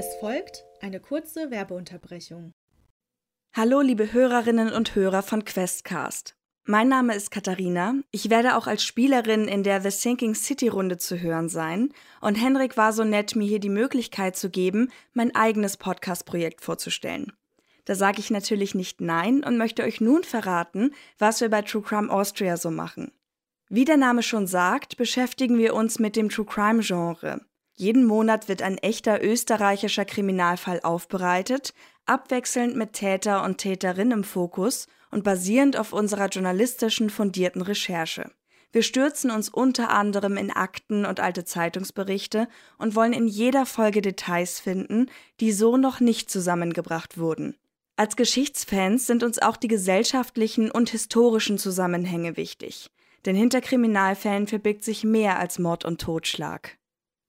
Es folgt eine kurze Werbeunterbrechung. Hallo, liebe Hörerinnen und Hörer von Questcast. Mein Name ist Katharina. Ich werde auch als Spielerin in der The Sinking City Runde zu hören sein. Und Henrik war so nett, mir hier die Möglichkeit zu geben, mein eigenes Podcast-Projekt vorzustellen. Da sage ich natürlich nicht Nein und möchte euch nun verraten, was wir bei True Crime Austria so machen. Wie der Name schon sagt, beschäftigen wir uns mit dem True Crime Genre. Jeden Monat wird ein echter österreichischer Kriminalfall aufbereitet, abwechselnd mit Täter und Täterin im Fokus und basierend auf unserer journalistischen fundierten Recherche. Wir stürzen uns unter anderem in Akten und alte Zeitungsberichte und wollen in jeder Folge Details finden, die so noch nicht zusammengebracht wurden. Als Geschichtsfans sind uns auch die gesellschaftlichen und historischen Zusammenhänge wichtig. Denn hinter Kriminalfällen verbirgt sich mehr als Mord und Totschlag.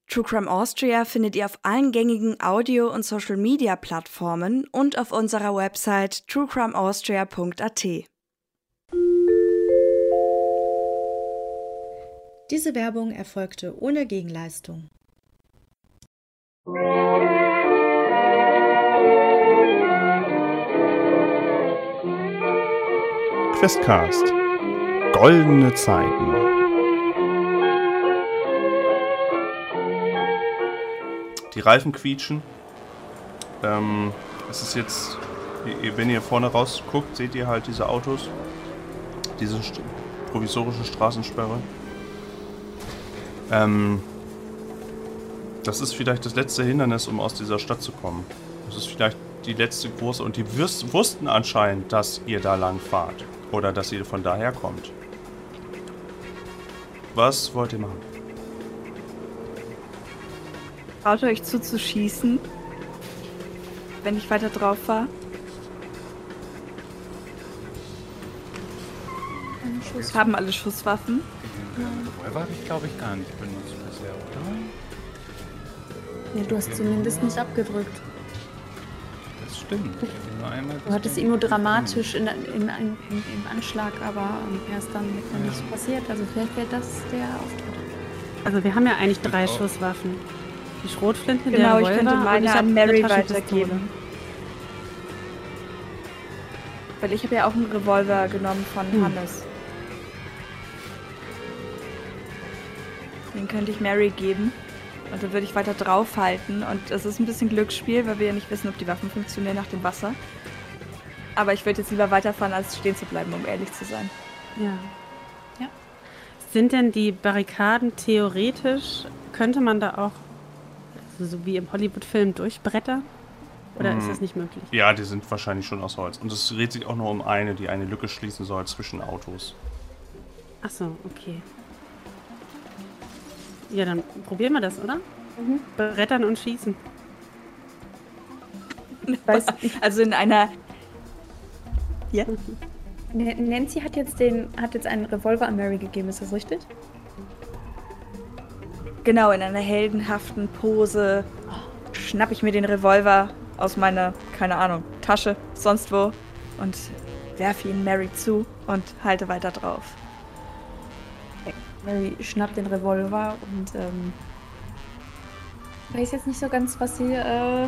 True Crime Austria findet ihr auf allen gängigen Audio- und Social-Media-Plattformen und auf unserer Website truecrimeaustria.at. Diese Werbung erfolgte ohne Gegenleistung. Questcast. Goldene Zeiten. Die Reifen quietschen. Ähm, es ist jetzt, wenn ihr vorne rausguckt, seht ihr halt diese Autos. Diese st provisorische Straßensperre. Ähm, das ist vielleicht das letzte Hindernis, um aus dieser Stadt zu kommen. Das ist vielleicht die letzte große. Und die wussten anscheinend, dass ihr da lang fahrt. Oder dass ihr von daher kommt. Was wollt ihr machen? Traut euch zuzuschießen, wenn ich weiter drauf fahre? Wir haben alle Schusswaffen. Revolver habe ich, glaube ich, gar nicht benutzt bisher, oder? Ja, du hast zumindest nicht abgedrückt. Das stimmt. Nur einmal Du hattest ihn nur dramatisch in, in, in, im Anschlag, aber er ist dann ja. nicht passiert. Also vielleicht wäre das der Auftritt. Also wir haben ja eigentlich drei Schusswaffen. Die Schrotflinte, Genau, der ich Revolver könnte meine ich an Mary weitergeben. Weil ich habe ja auch einen Revolver genommen von Hm. Hannes. Den könnte ich Mary geben. Und dann würde ich weiter draufhalten. Und es ist ein bisschen Glücksspiel, weil wir ja nicht wissen, ob die Waffen funktionieren nach dem Wasser. Aber ich würde jetzt lieber weiterfahren, als stehen zu bleiben, um ehrlich zu sein. Ja. Ja. Sind denn die Barrikaden theoretisch, könnte man da auch, also so wie im Hollywood-Film, durchbrettern? Oder ist Mhm. das nicht möglich? Ja, die sind wahrscheinlich schon aus Holz. Und es dreht sich auch nur um eine, die eine Lücke schließen soll zwischen Autos. Ach so, okay. Ja, dann probieren wir das, oder? Mhm. Brettern und schießen. Also in einer. Ja? Nancy hat jetzt, den, hat jetzt einen Revolver an Mary gegeben, ist das richtig? Genau, in einer heldenhaften Pose schnapp ich mir den Revolver aus meiner, keine Ahnung, Tasche, sonst wo und werfe ihn Mary zu und halte weiter drauf. Mary schnappt den Revolver und ähm, weiß jetzt nicht so ganz, was sie, äh,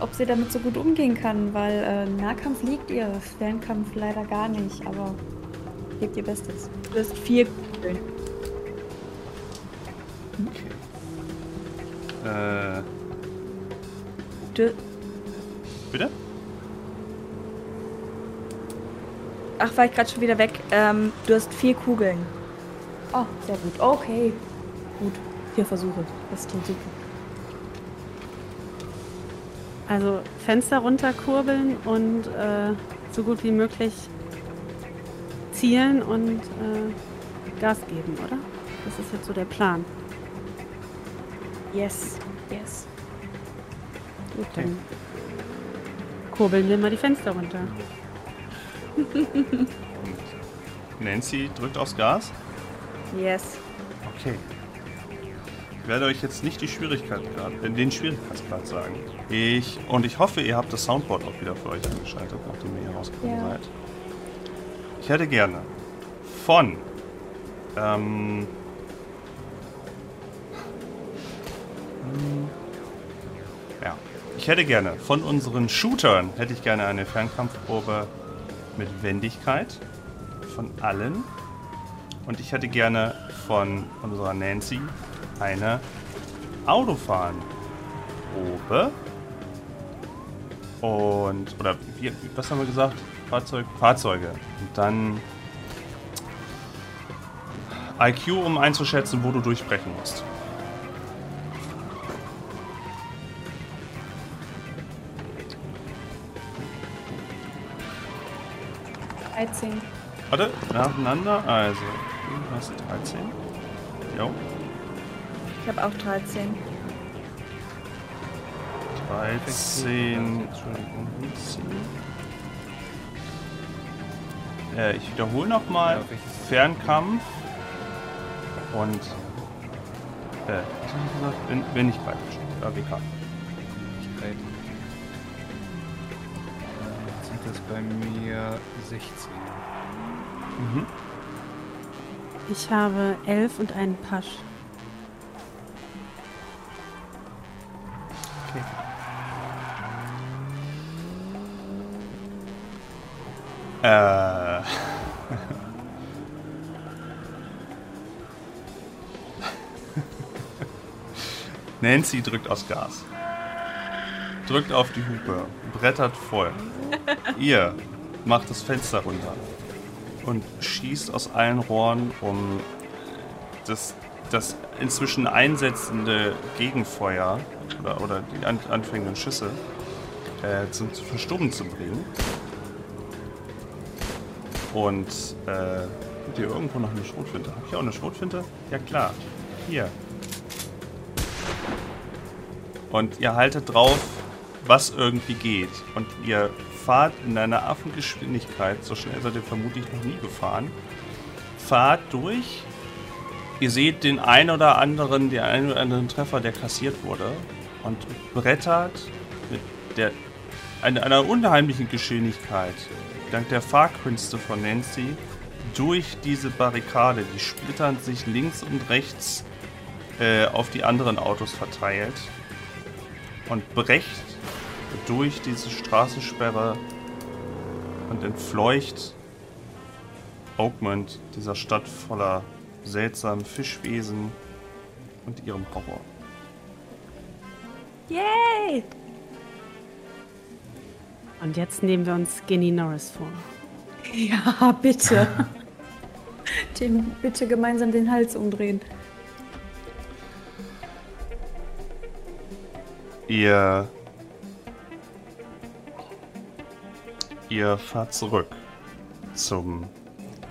ob sie damit so gut umgehen kann, weil äh, Nahkampf liegt ihr, Fernkampf leider gar nicht, aber gebt ihr Bestes. Du hast vier Kugeln. Äh, Du, bitte? ach, war ich gerade schon wieder weg. Ähm, du hast vier Kugeln. Oh, sehr gut. Okay. Gut. Vier Versuche. Das klingt super. Also Fenster runterkurbeln und äh, so gut wie möglich zielen und äh, Gas geben, oder? Das ist jetzt so der Plan. Yes, yes. Gut, dann kurbeln wir mal die Fenster runter. Nancy drückt aufs Gas. Yes. Okay. Ich werde euch jetzt nicht die Schwierigkeitsgrad, äh, den Schwierigkeitsgrad sagen. Ich und ich hoffe, ihr habt das Soundboard auch wieder für euch angeschaltet, nachdem ihr hier rausgekommen Ja. seid. Ich hätte gerne von ähm, ja, Ich hätte gerne von unseren Shootern hätte ich gerne eine Fernkampfprobe mit Wendigkeit von allen. Und ich hätte gerne von unserer Nancy eine Autofahren-Probe. Und, oder wie, was haben wir gesagt? Fahrzeug, Fahrzeuge. Und dann IQ, um einzuschätzen, wo du durchbrechen musst. Dreizehn. Warte, nacheinander. Also, du hast 13. Jo, Ich habe auch 13. 13. Entschuldigung, 10. Äh, ich wiederhole nochmal. Ja? Fernkampf. Und. Äh, ich? Wenn, wenn nicht greifen. AWK. Bei mir 16. Mhm. Ich habe elf und einen Pasch. Okay. Äh. Nancy drückt aufs Gas. Drückt auf die Hupe. Brettert voll. Ihr macht das Fenster runter. Und schießt aus allen Rohren, um das, das inzwischen einsetzende Gegenfeuer oder, oder die an, anfängenden Schüsse äh, zum, zum Verstummen zu bringen. Und äh, habt ihr irgendwo noch eine Schrotflinte? Hab ich auch eine Schrotflinte? Ja klar. Hier. Und ihr haltet drauf, was irgendwie geht. Und ihr fahrt in einer Affengeschwindigkeit, so schnell seid ihr vermutlich noch nie gefahren, fahrt durch. Ihr seht den ein oder anderen, den einen oder anderen Treffer, der kassiert wurde. Und brettert mit der, einer, einer unheimlichen Geschwindigkeit, dank der Fahrkünste von Nancy, durch diese Barrikade. Die splittern sich links und rechts äh, auf die anderen Autos verteilt und brecht durch diese Straßensperre und entfleucht Oakmont, dieser Stadt voller seltsamen Fischwesen und ihrem Horror. Yay! Und jetzt nehmen wir uns Ginny Norris vor. Ja, bitte. Dem bitte gemeinsam den Hals umdrehen. Ihr. Ihr fahrt zurück zum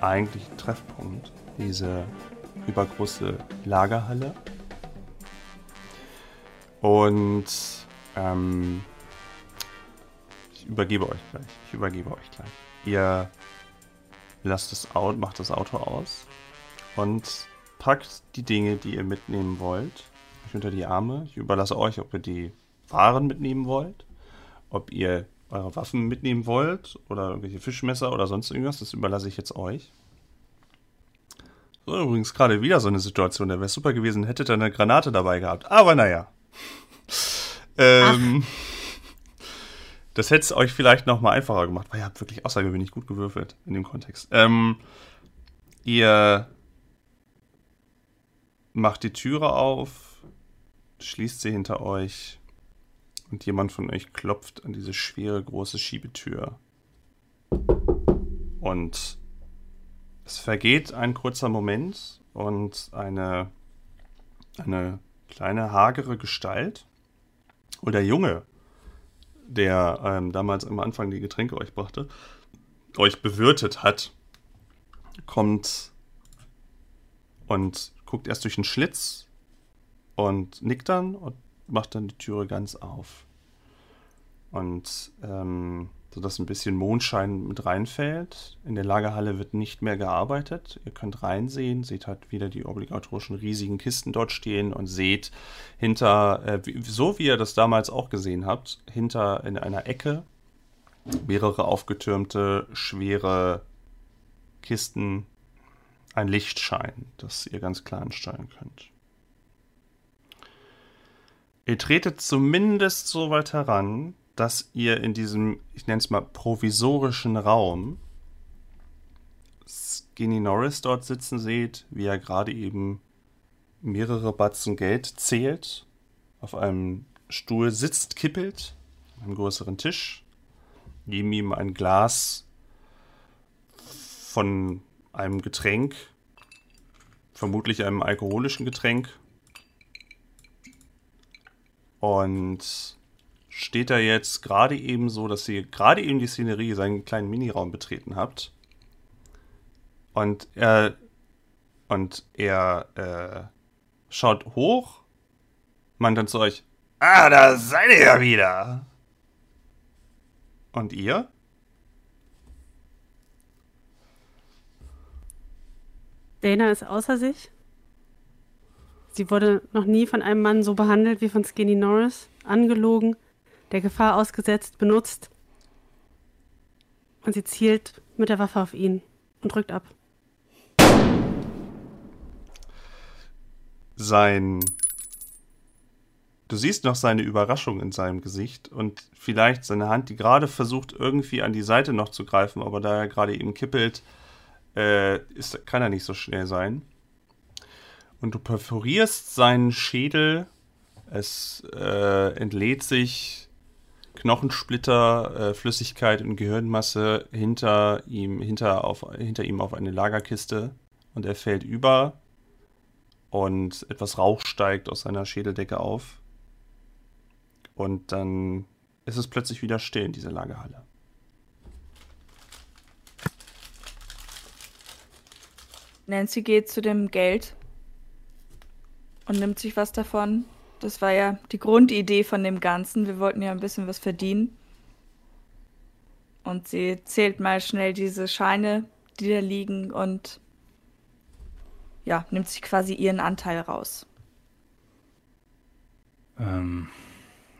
eigentlichen Treffpunkt. Diese übergroße Lagerhalle. Und ähm, ich übergebe euch gleich. Ich übergebe euch gleich. Ihr lasst das Auto, macht das Auto aus und packt die Dinge, die ihr mitnehmen wollt, euch unter die Arme. Ich überlasse euch, ob ihr die Waren mitnehmen wollt, ob ihr eure Waffen mitnehmen wollt oder irgendwelche Fischmesser oder sonst irgendwas. Das überlasse ich jetzt euch. So, übrigens gerade wieder so eine Situation. Da wäre es super gewesen, hättet ihr eine Granate dabei gehabt. Aber naja. ähm, das hätte es euch vielleicht noch mal einfacher gemacht, weil ihr habt wirklich außergewöhnlich gut gewürfelt in dem Kontext. Ähm, ihr macht die Türe auf, schließt sie hinter euch und jemand von euch klopft an diese schwere große Schiebetür. Und es vergeht ein kurzer Moment und eine, eine kleine hagere Gestalt oder Junge, der ähm, damals am Anfang die Getränke euch brachte, euch bewirtet hat, kommt und guckt erst durch den Schlitz und nickt dann und macht dann die Türe ganz auf. Und ähm, sodass ein bisschen Mondschein mit reinfällt. In der Lagerhalle wird nicht mehr gearbeitet. Ihr könnt reinsehen, seht halt wieder die obligatorischen riesigen Kisten dort stehen und seht hinter, äh, so wie ihr das damals auch gesehen habt, hinter in einer Ecke mehrere aufgetürmte, schwere Kisten, ein Lichtschein, das ihr ganz klar ansteuern könnt. Ihr tretet zumindest so weit heran, dass ihr in diesem, ich nenne es mal, provisorischen Raum Skinny Norris dort sitzen seht, wie er gerade eben mehrere Batzen Geld zählt, auf einem Stuhl sitzt, kippelt, an einem größeren Tisch, neben ihm ein Glas von einem Getränk, vermutlich einem alkoholischen Getränk. Und steht da jetzt gerade eben so, dass ihr gerade eben die Szenerie, seinen kleinen Miniraum betreten habt. Und er und er äh, schaut hoch, meint dann zu euch, ah, da seid ihr ja wieder. Und ihr? Dana ist außer sich. Sie wurde noch nie von einem Mann so behandelt wie von Skinny Norris, angelogen, der Gefahr ausgesetzt, benutzt. Und sie zielt mit der Waffe auf ihn und drückt ab. Sein. Du siehst noch seine Überraschung in seinem Gesicht und vielleicht seine Hand, die gerade versucht, irgendwie an die Seite noch zu greifen, aber da er gerade eben kippelt, äh, ist, kann er nicht so schnell sein. Und du perforierst seinen Schädel. Es äh, entlädt sich Knochensplitter, äh, Flüssigkeit und Gehirnmasse hinter ihm, hinter, auf, hinter ihm auf eine Lagerkiste. Und er fällt über. Und etwas Rauch steigt aus seiner Schädeldecke auf. Und dann ist es plötzlich wieder still in dieser Lagerhalle. Nancy geht zu dem Geld und nimmt sich was davon. Das war ja die Grundidee von dem Ganzen. Wir wollten ja ein bisschen was verdienen. Und sie zählt mal schnell diese Scheine, die da liegen und ja, nimmt sich quasi ihren Anteil raus. Ähm,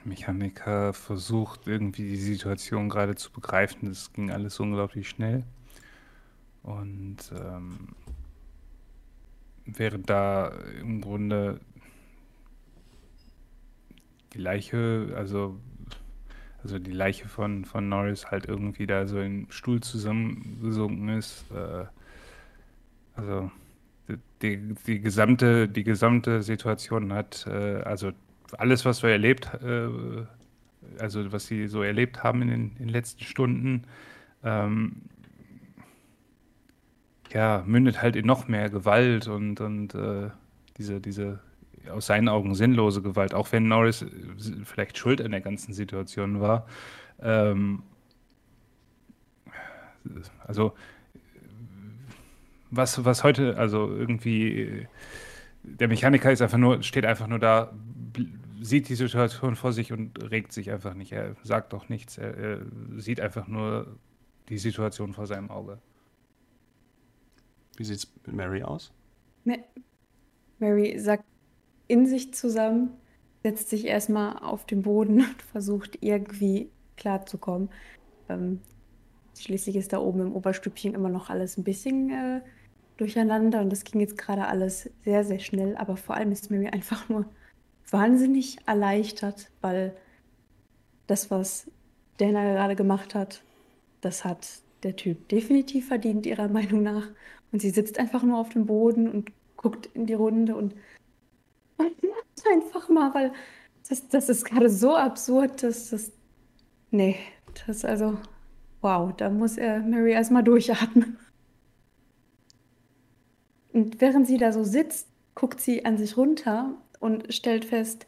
Mechaniker versucht irgendwie die Situation gerade zu begreifen. Das ging alles unglaublich schnell. Und ähm, während da im Grunde die Leiche, also, also die Leiche von, von Norris halt irgendwie da so im Stuhl zusammengesunken ist. Äh, also die, die, gesamte, die gesamte Situation hat, äh, also alles, was wir erlebt, äh, also was sie so erlebt haben in den, in letzten Stunden, ähm, ja, mündet halt in noch mehr Gewalt und, und äh, diese, diese aus seinen Augen sinnlose Gewalt, auch wenn Norris vielleicht schuld an der ganzen Situation war. Ähm, also was, was heute, also irgendwie, der Mechaniker ist einfach nur, steht einfach nur da, sieht die Situation vor sich und regt sich einfach nicht. Er sagt doch nichts. Er, er sieht einfach nur die Situation vor seinem Auge. Wie sieht es mit Mary aus? Mary sagt in sich zusammen, setzt sich erstmal auf den Boden und versucht irgendwie klarzukommen. Ähm, schließlich ist da oben im Oberstübchen immer noch alles ein bisschen äh, durcheinander und das ging jetzt gerade alles sehr, sehr schnell. Aber vor allem ist Mary einfach nur wahnsinnig erleichtert, weil das, was Dana gerade gemacht hat, das hat der Typ definitiv verdient, ihrer Meinung nach. Und sie sitzt einfach nur auf dem Boden und guckt in die Runde und einfach mal, weil das, das ist gerade so absurd, dass das. Nee, das also. Wow, da muss er Mary erstmal durchatmen. Und während sie da so sitzt, guckt sie an sich runter und stellt fest,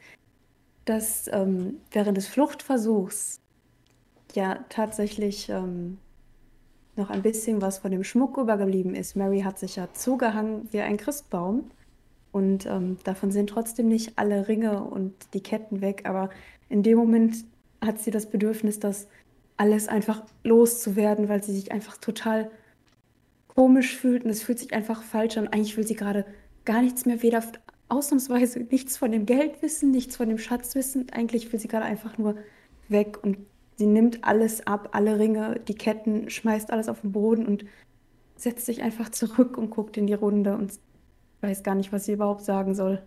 dass ähm, während des Fluchtversuchs ja tatsächlich ähm, noch ein bisschen was von dem Schmuck übergeblieben ist. Mary hat sich ja zugehangen wie ein Christbaum. Und ähm, davon sind trotzdem nicht alle Ringe und die Ketten weg. Aber in dem Moment hat sie das Bedürfnis, das alles einfach loszuwerden, weil sie sich einfach total komisch fühlt und es fühlt sich einfach falsch an. Eigentlich will sie gerade gar nichts mehr, weder ausnahmsweise nichts von dem Geld wissen, nichts von dem Schatz wissen. Eigentlich will sie gerade einfach nur weg und Sie nimmt alles ab, alle Ringe, die Ketten, schmeißt alles auf den Boden und setzt sich einfach zurück und guckt in die Runde und weiß gar nicht, was sie überhaupt sagen soll.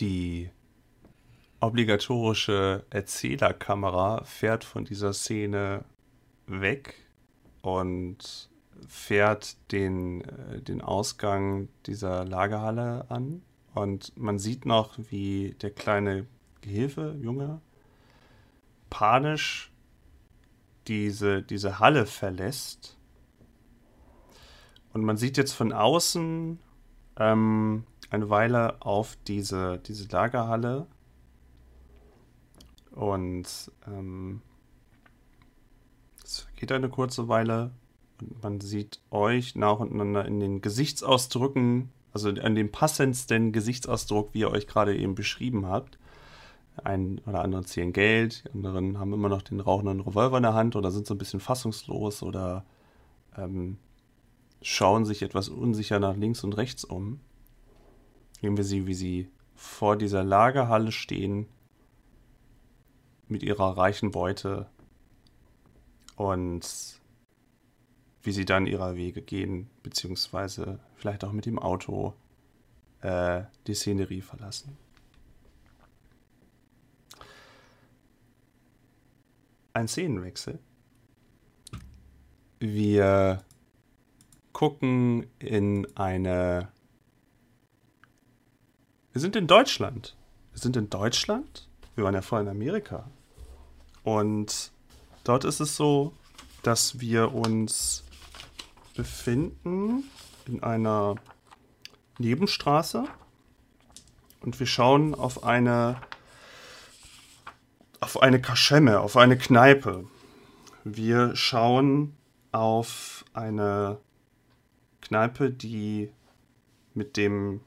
Die obligatorische Erzählerkamera fährt von dieser Szene weg und fährt den, äh, den Ausgang dieser Lagerhalle an. Und man sieht noch, wie der kleine Gehilfe, Junge, panisch diese, diese Halle verlässt. Und man sieht jetzt von außen ähm, eine Weile auf diese, diese Lagerhalle. Und ähm, es geht eine kurze Weile und man sieht euch nacheinander in den Gesichtsausdrücken, also an dem passendsten Gesichtsausdruck, wie ihr euch gerade eben beschrieben habt. Ein oder andere zählen Geld, die anderen haben immer noch den rauchenden Revolver in der Hand oder sind so ein bisschen fassungslos oder ähm, schauen sich etwas unsicher nach links und rechts um. Sehen wir sie, wie sie vor dieser Lagerhalle stehen mit ihrer reichen Beute und wie sie dann ihrer Wege gehen, beziehungsweise vielleicht auch mit dem Auto äh, die Szenerie verlassen. Ein Szenenwechsel. Wir gucken in eine. Wir sind in Deutschland. Wir sind in Deutschland. Wir waren ja vorher in Amerika. Und dort ist es so, dass wir uns befinden in einer Nebenstraße und wir schauen auf eine auf eine Kaschemme, auf eine Kneipe. Wir schauen auf eine Kneipe, die mit dem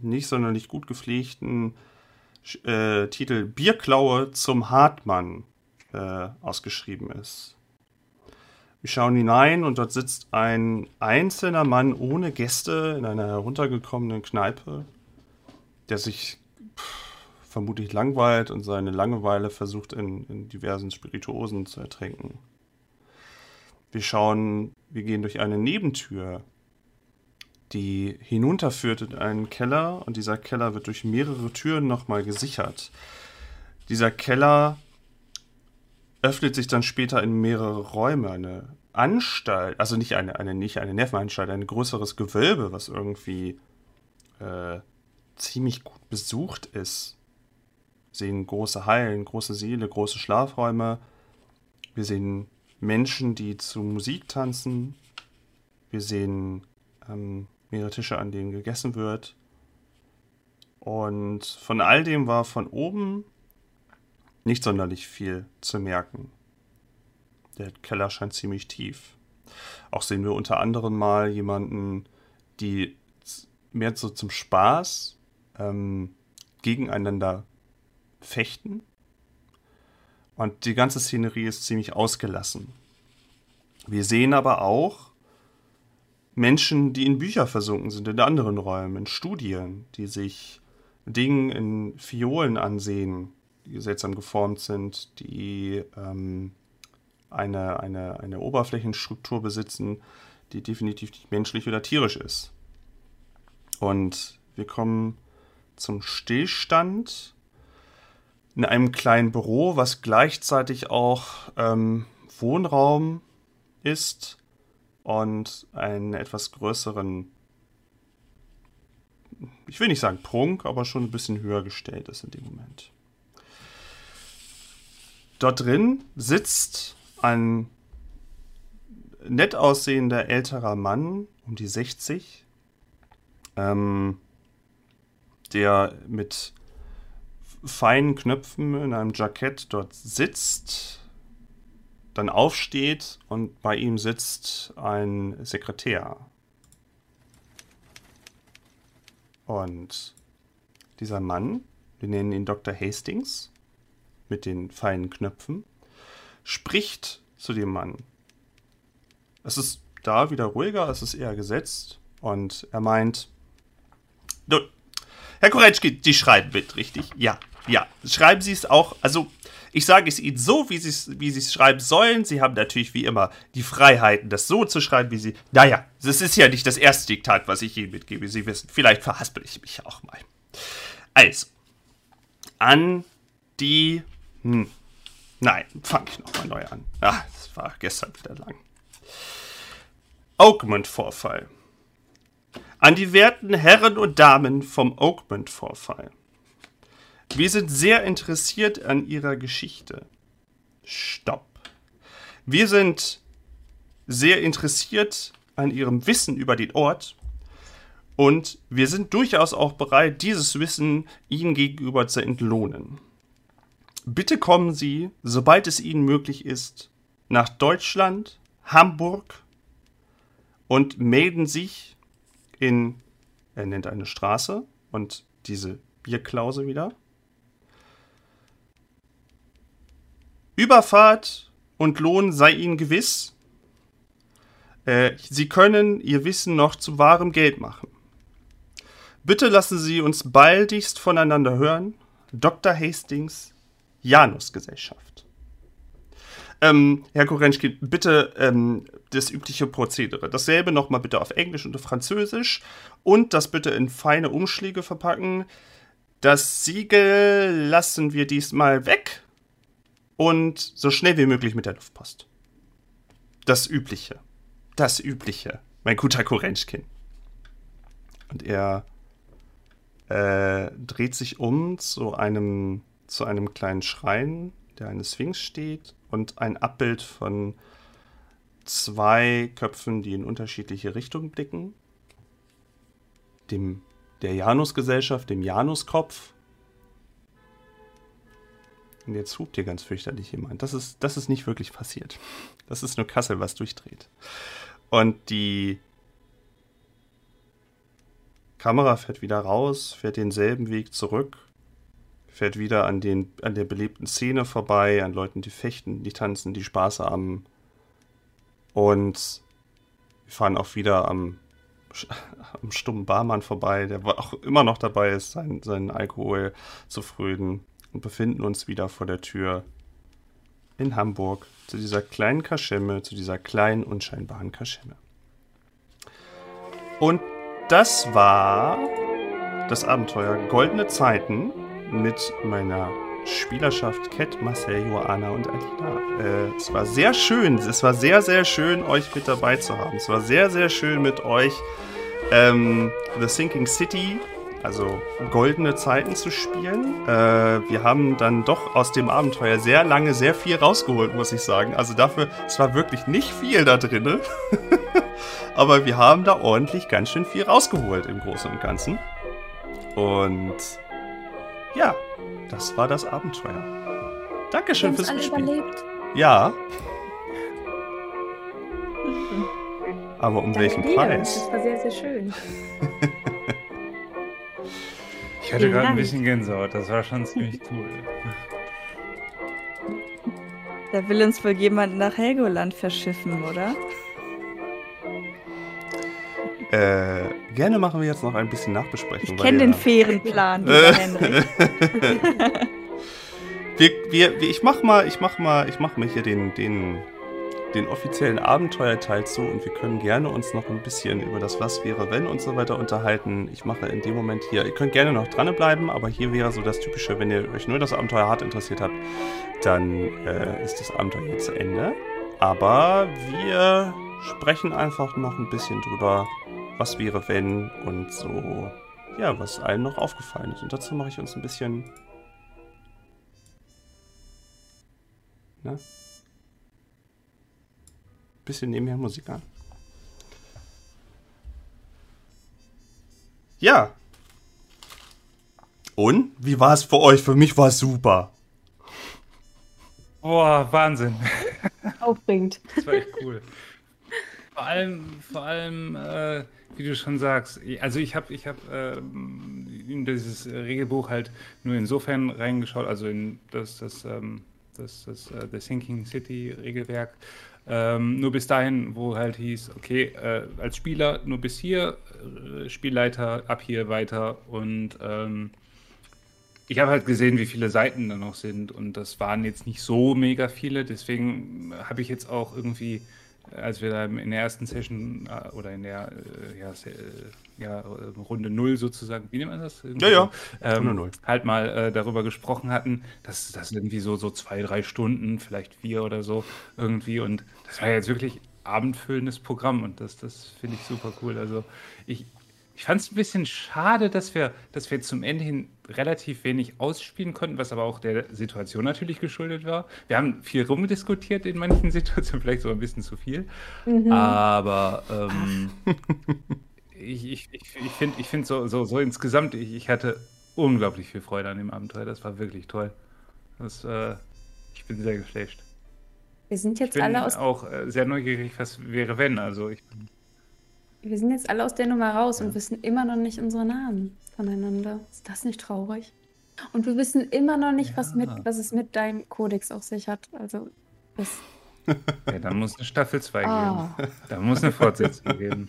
nicht sonderlich gut gepflegten äh, Titel Bierklaue zum Hartmann äh, ausgeschrieben ist. Wir schauen hinein und dort sitzt ein einzelner Mann ohne Gäste in einer heruntergekommenen Kneipe, der sich pff, vermutlich langweilt und seine Langeweile versucht in, in diversen Spirituosen zu ertränken. Wir schauen, wir gehen durch eine Nebentür, die hinunterführt in einen Keller und dieser Keller wird durch mehrere Türen nochmal gesichert. Dieser Keller öffnet sich dann später in mehrere Räume. Eine Anstalt, also nicht eine, eine, nicht eine Nervenanstalt, ein größeres Gewölbe, was irgendwie äh, ziemlich gut besucht ist. Wir sehen große Hallen, große Seele, große Schlafräume. Wir sehen Menschen, die zu Musik tanzen. Wir sehen ähm, mehrere Tische, an denen gegessen wird. Und von all dem war von oben nicht sonderlich viel zu merken. Der Keller scheint ziemlich tief. Auch sehen wir unter anderem mal jemanden, die mehr so zum Spaß ähm, gegeneinander fechten. Und die ganze Szenerie ist ziemlich ausgelassen. Wir sehen aber auch Menschen, die in Bücher versunken sind, in anderen Räumen, in Studien, die sich Dinge in Fiolen ansehen, die seltsam geformt sind, die ähm, eine, eine, eine Oberflächenstruktur besitzen, die definitiv nicht menschlich oder tierisch ist. Und wir kommen zum Stillstand in einem kleinen Büro, was gleichzeitig auch ähm, Wohnraum ist und einen etwas größeren, ich will nicht sagen Prunk, aber schon ein bisschen höher gestellt ist in dem Moment. Dort drin sitzt ein nett aussehender älterer Mann, um die 60, ähm, der mit feinen Knöpfen in einem Jackett dort sitzt, dann aufsteht und bei ihm sitzt ein Sekretär. Und dieser Mann, wir nennen ihn Dr. Hastings, mit den feinen Knöpfen, spricht zu dem Mann. Es ist da wieder ruhiger, es ist eher gesetzt und er meint, du, Herr Koretschki, Sie schreiben mit, richtig? Ja, ja. Schreiben Sie es auch, also ich sage es Ihnen so, wie Sie es wie es schreiben sollen. Sie haben natürlich wie immer die Freiheiten, das so zu schreiben, wie Sie. Naja, das ist ja nicht das erste Diktat, was ich Ihnen mitgebe. Sie wissen, vielleicht verhaspel ich mich auch mal. Also, an die. Hm, nein, fange ich nochmal neu an. Ah, das war gestern wieder lang. Oakmont-Vorfall. An die werten Herren und Damen vom Oakmont-Vorfall. Wir sind sehr interessiert an Ihrer Geschichte. Stopp. Wir sind sehr interessiert an Ihrem Wissen über den Ort und wir sind durchaus auch bereit, dieses Wissen Ihnen gegenüber zu entlohnen. Bitte kommen Sie, sobald es Ihnen möglich ist, nach Deutschland, Hamburg und melden sich in, er nennt eine Straße und diese Bierklause wieder. Überfahrt und Lohn sei Ihnen gewiss. Äh, Sie können Ihr Wissen noch zu wahrem Geld machen. Bitte lassen Sie uns baldigst voneinander hören. Dr. Hastings, Janusgesellschaft. Ähm, Herr Korenschki, bitte ähm, das übliche Prozedere. Dasselbe nochmal bitte auf Englisch und auf Französisch und das bitte in feine Umschläge verpacken. Das Siegel lassen wir diesmal weg und so schnell wie möglich mit der Luftpost. Das Übliche. Das Übliche. Mein guter Korenschkin. Und er äh, dreht sich um zu einem, zu einem kleinen Schrein, der eine Sphinx steht und ein Abbild von zwei Köpfen, die in unterschiedliche Richtungen blicken. Dem, der Janusgesellschaft, dem Januskopf. Und jetzt hupt hier ganz fürchterlich jemand. Das ist, das ist nicht wirklich passiert. Das ist nur Kassel, was durchdreht. Und die Kamera fährt wieder raus, fährt denselben Weg zurück fährt wieder an, den, an der belebten Szene vorbei, an Leuten, die fechten, die tanzen, die Spaß haben. Und wir fahren auch wieder am, am stummen Barmann vorbei, der auch immer noch dabei ist, seinen, seinen Alkohol zu fröden. Und befinden uns wieder vor der Tür in Hamburg zu dieser kleinen Kaschemme, zu dieser kleinen, unscheinbaren Kaschemme. Und das war das Abenteuer Goldene Zeiten mit meiner Spielerschaft Cat, Marcel, Joanna und Alina. Äh, es war sehr schön, es war sehr, sehr schön, euch mit dabei zu haben. Es war sehr, sehr schön mit euch ähm, The Sinking City, also goldene Zeiten zu spielen. Äh, wir haben dann doch aus dem Abenteuer sehr lange sehr viel rausgeholt, muss ich sagen. Also dafür, es war wirklich nicht viel da drin. Aber wir haben da ordentlich ganz schön viel rausgeholt im Großen und Ganzen. Und ja, das war das Abenteuer. Dankeschön fürs alle Mitspielen. Überlebt. Ja. Aber um Danke welchen dir. Preis? Das war sehr, sehr schön. ich hatte gerade ein bisschen Gänsehaut. Das war schon ziemlich cool. Da will uns wohl jemand nach Helgoland verschiffen, oder? Äh, gerne machen wir jetzt noch ein bisschen Nachbesprechung. Ich kenne den fairen Plan, lieber Henrik. wir, wir, ich mach mal, ich mach mal, ich mach mal hier den, den, den offiziellen Abenteuerteil zu und wir können gerne uns noch ein bisschen über das Was wäre wenn und so weiter unterhalten. Ich mache in dem Moment hier, ihr könnt gerne noch dranbleiben, aber hier wäre so das Typische, wenn ihr euch nur das Abenteuer hart interessiert habt, dann äh, ist das Abenteuer hier zu Ende. Aber wir sprechen einfach noch ein bisschen drüber, was wäre wenn und so, ja, was allen noch aufgefallen ist. Und dazu mache ich uns ein bisschen. Ne? Bisschen nebenher Musik an. Ja. Und? Wie war es für euch? Für mich war es super. Boah, Wahnsinn. Aufregend. Das war echt cool. Vor allem, vor allem, äh, wie du schon sagst, also ich habe ich hab, äh, in dieses Regelbuch halt nur insofern reingeschaut, also in das, das, ähm, das, das äh, The Sinking City Regelwerk, ähm, nur bis dahin, wo halt hieß, okay, äh, als Spieler nur bis hier, äh, Spielleiter ab hier weiter und ähm, ich habe halt gesehen, wie viele Seiten da noch sind und das waren jetzt nicht so mega viele, deswegen habe ich jetzt auch irgendwie als wir da in der ersten Session äh, oder in der äh, ja, äh, ja, Runde 0 sozusagen, wie nennt man das? Irgendwie ja, ja. Ähm, Runde 0. Halt mal äh, darüber gesprochen hatten, dass das irgendwie so, so zwei, drei Stunden, vielleicht vier oder so irgendwie. Und das war jetzt wirklich abendfüllendes Programm und das, das finde ich super cool. Also ich, ich fand es ein bisschen schade, dass wir, dass wir zum Ende hin relativ wenig ausspielen konnten, was aber auch der Situation natürlich geschuldet war. Wir haben viel rumdiskutiert in manchen Situationen, vielleicht sogar ein bisschen zu viel. Mhm. Aber ähm, ich, ich, ich, ich finde ich find so, so, so insgesamt, ich, ich hatte unglaublich viel Freude an dem Abenteuer. Das war wirklich toll. Das, äh, ich bin sehr geflasht. Wir sind jetzt ich bin alle aus. auch äh, sehr neugierig, was wäre, wenn. Also ich bin wir sind jetzt alle aus der Nummer raus ja. und wissen immer noch nicht unsere Namen voneinander. Ist das nicht traurig? Und wir wissen immer noch nicht, ja. was, mit, was es mit deinem Kodex auf sich hat. Also, das. Ja, da muss eine Staffel 2 ah. geben. Da muss eine Fortsetzung geben.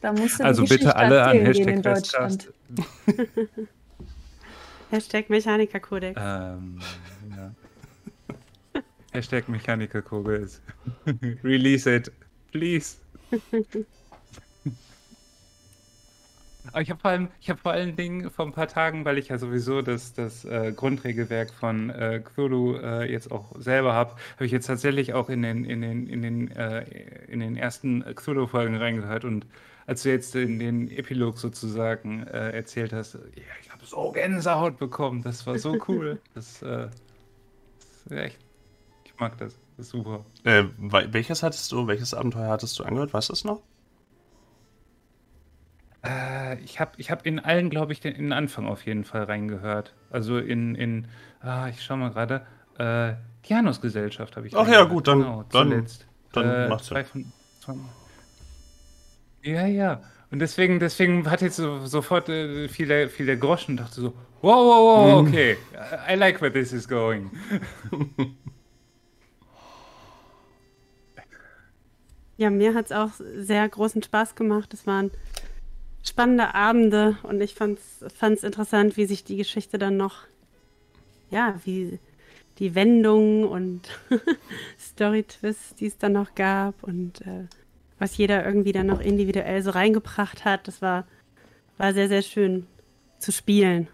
Da musst du also bitte alle an Hashtag Westcast. Hashtag Mechanikerkodex. Ähm, ja. Hashtag Mechanikerkodex. Release it, please. Aber ich habe vor allem, ich habe vor allen Dingen vor ein paar Tagen, weil ich ja sowieso das, das äh, Grundregelwerk von äh, Cthulhu äh, jetzt auch selber habe, habe ich jetzt tatsächlich auch in den, in den, in den, äh, in den ersten Cthulhu-Folgen reingehört und als du jetzt in den Epilog sozusagen äh, erzählt hast, ja, ich habe so Gänsehaut bekommen, das war so cool. das, äh, das ist echt, ich mag das, das ist super. welches hattest du, welches Abenteuer hattest du angehört, weißt du es noch? Äh, ich habe ich hab in allen, glaube ich, den, in den Anfang auf jeden Fall reingehört. Also in, in ah, ich schau mal gerade, äh, Janus-Gesellschaft habe ich Ach ja, gut, dann, genau, dann, zuletzt. dann äh, macht's ja. Von, von, ja, ja. Und deswegen, deswegen hat jetzt so, sofort äh, viele, viele Groschen und dachte so, wow, wow, wow, mhm. okay, I like where this is going. Ja, mir hat es auch sehr großen Spaß gemacht. Es waren spannende Abende und ich fand es interessant, wie sich die Geschichte dann noch, ja, wie die Wendungen und Story-Twists, die es dann noch gab und äh, was jeder irgendwie dann noch individuell so reingebracht hat, das war, war sehr, sehr schön zu spielen.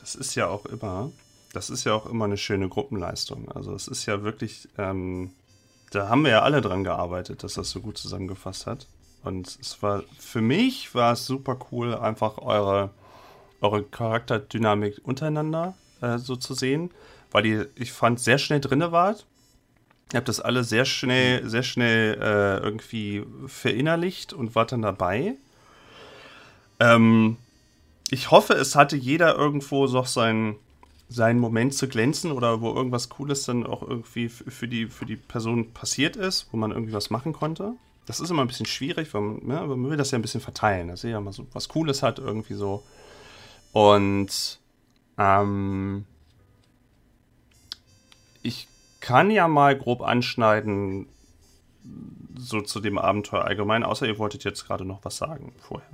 Das ist ja auch immer, das ist ja auch immer eine schöne Gruppenleistung. Also es ist ja wirklich, ähm, da haben wir ja alle dran gearbeitet, dass das so gut zusammengefasst hat. Und es war, für mich war es super cool, einfach eure, eure Charakterdynamik untereinander äh, so zu sehen, weil ihr, ich fand, sehr schnell drinne wart. Ihr habt das alle sehr schnell, sehr schnell äh, irgendwie verinnerlicht und wart dann dabei. Ähm, ich hoffe, es hatte jeder irgendwo so seinen seinen Moment zu glänzen oder wo irgendwas Cooles dann auch irgendwie für die, für die Person passiert ist, wo man irgendwie was machen konnte. Das ist immer ein bisschen schwierig, weil man, ja, man will das ja ein bisschen verteilen, dass jeder mal so was Cooles hat, irgendwie so. Und ähm, ich kann ja mal grob anschneiden, so zu dem Abenteuer allgemein, außer ihr wolltet jetzt gerade noch was sagen vorher.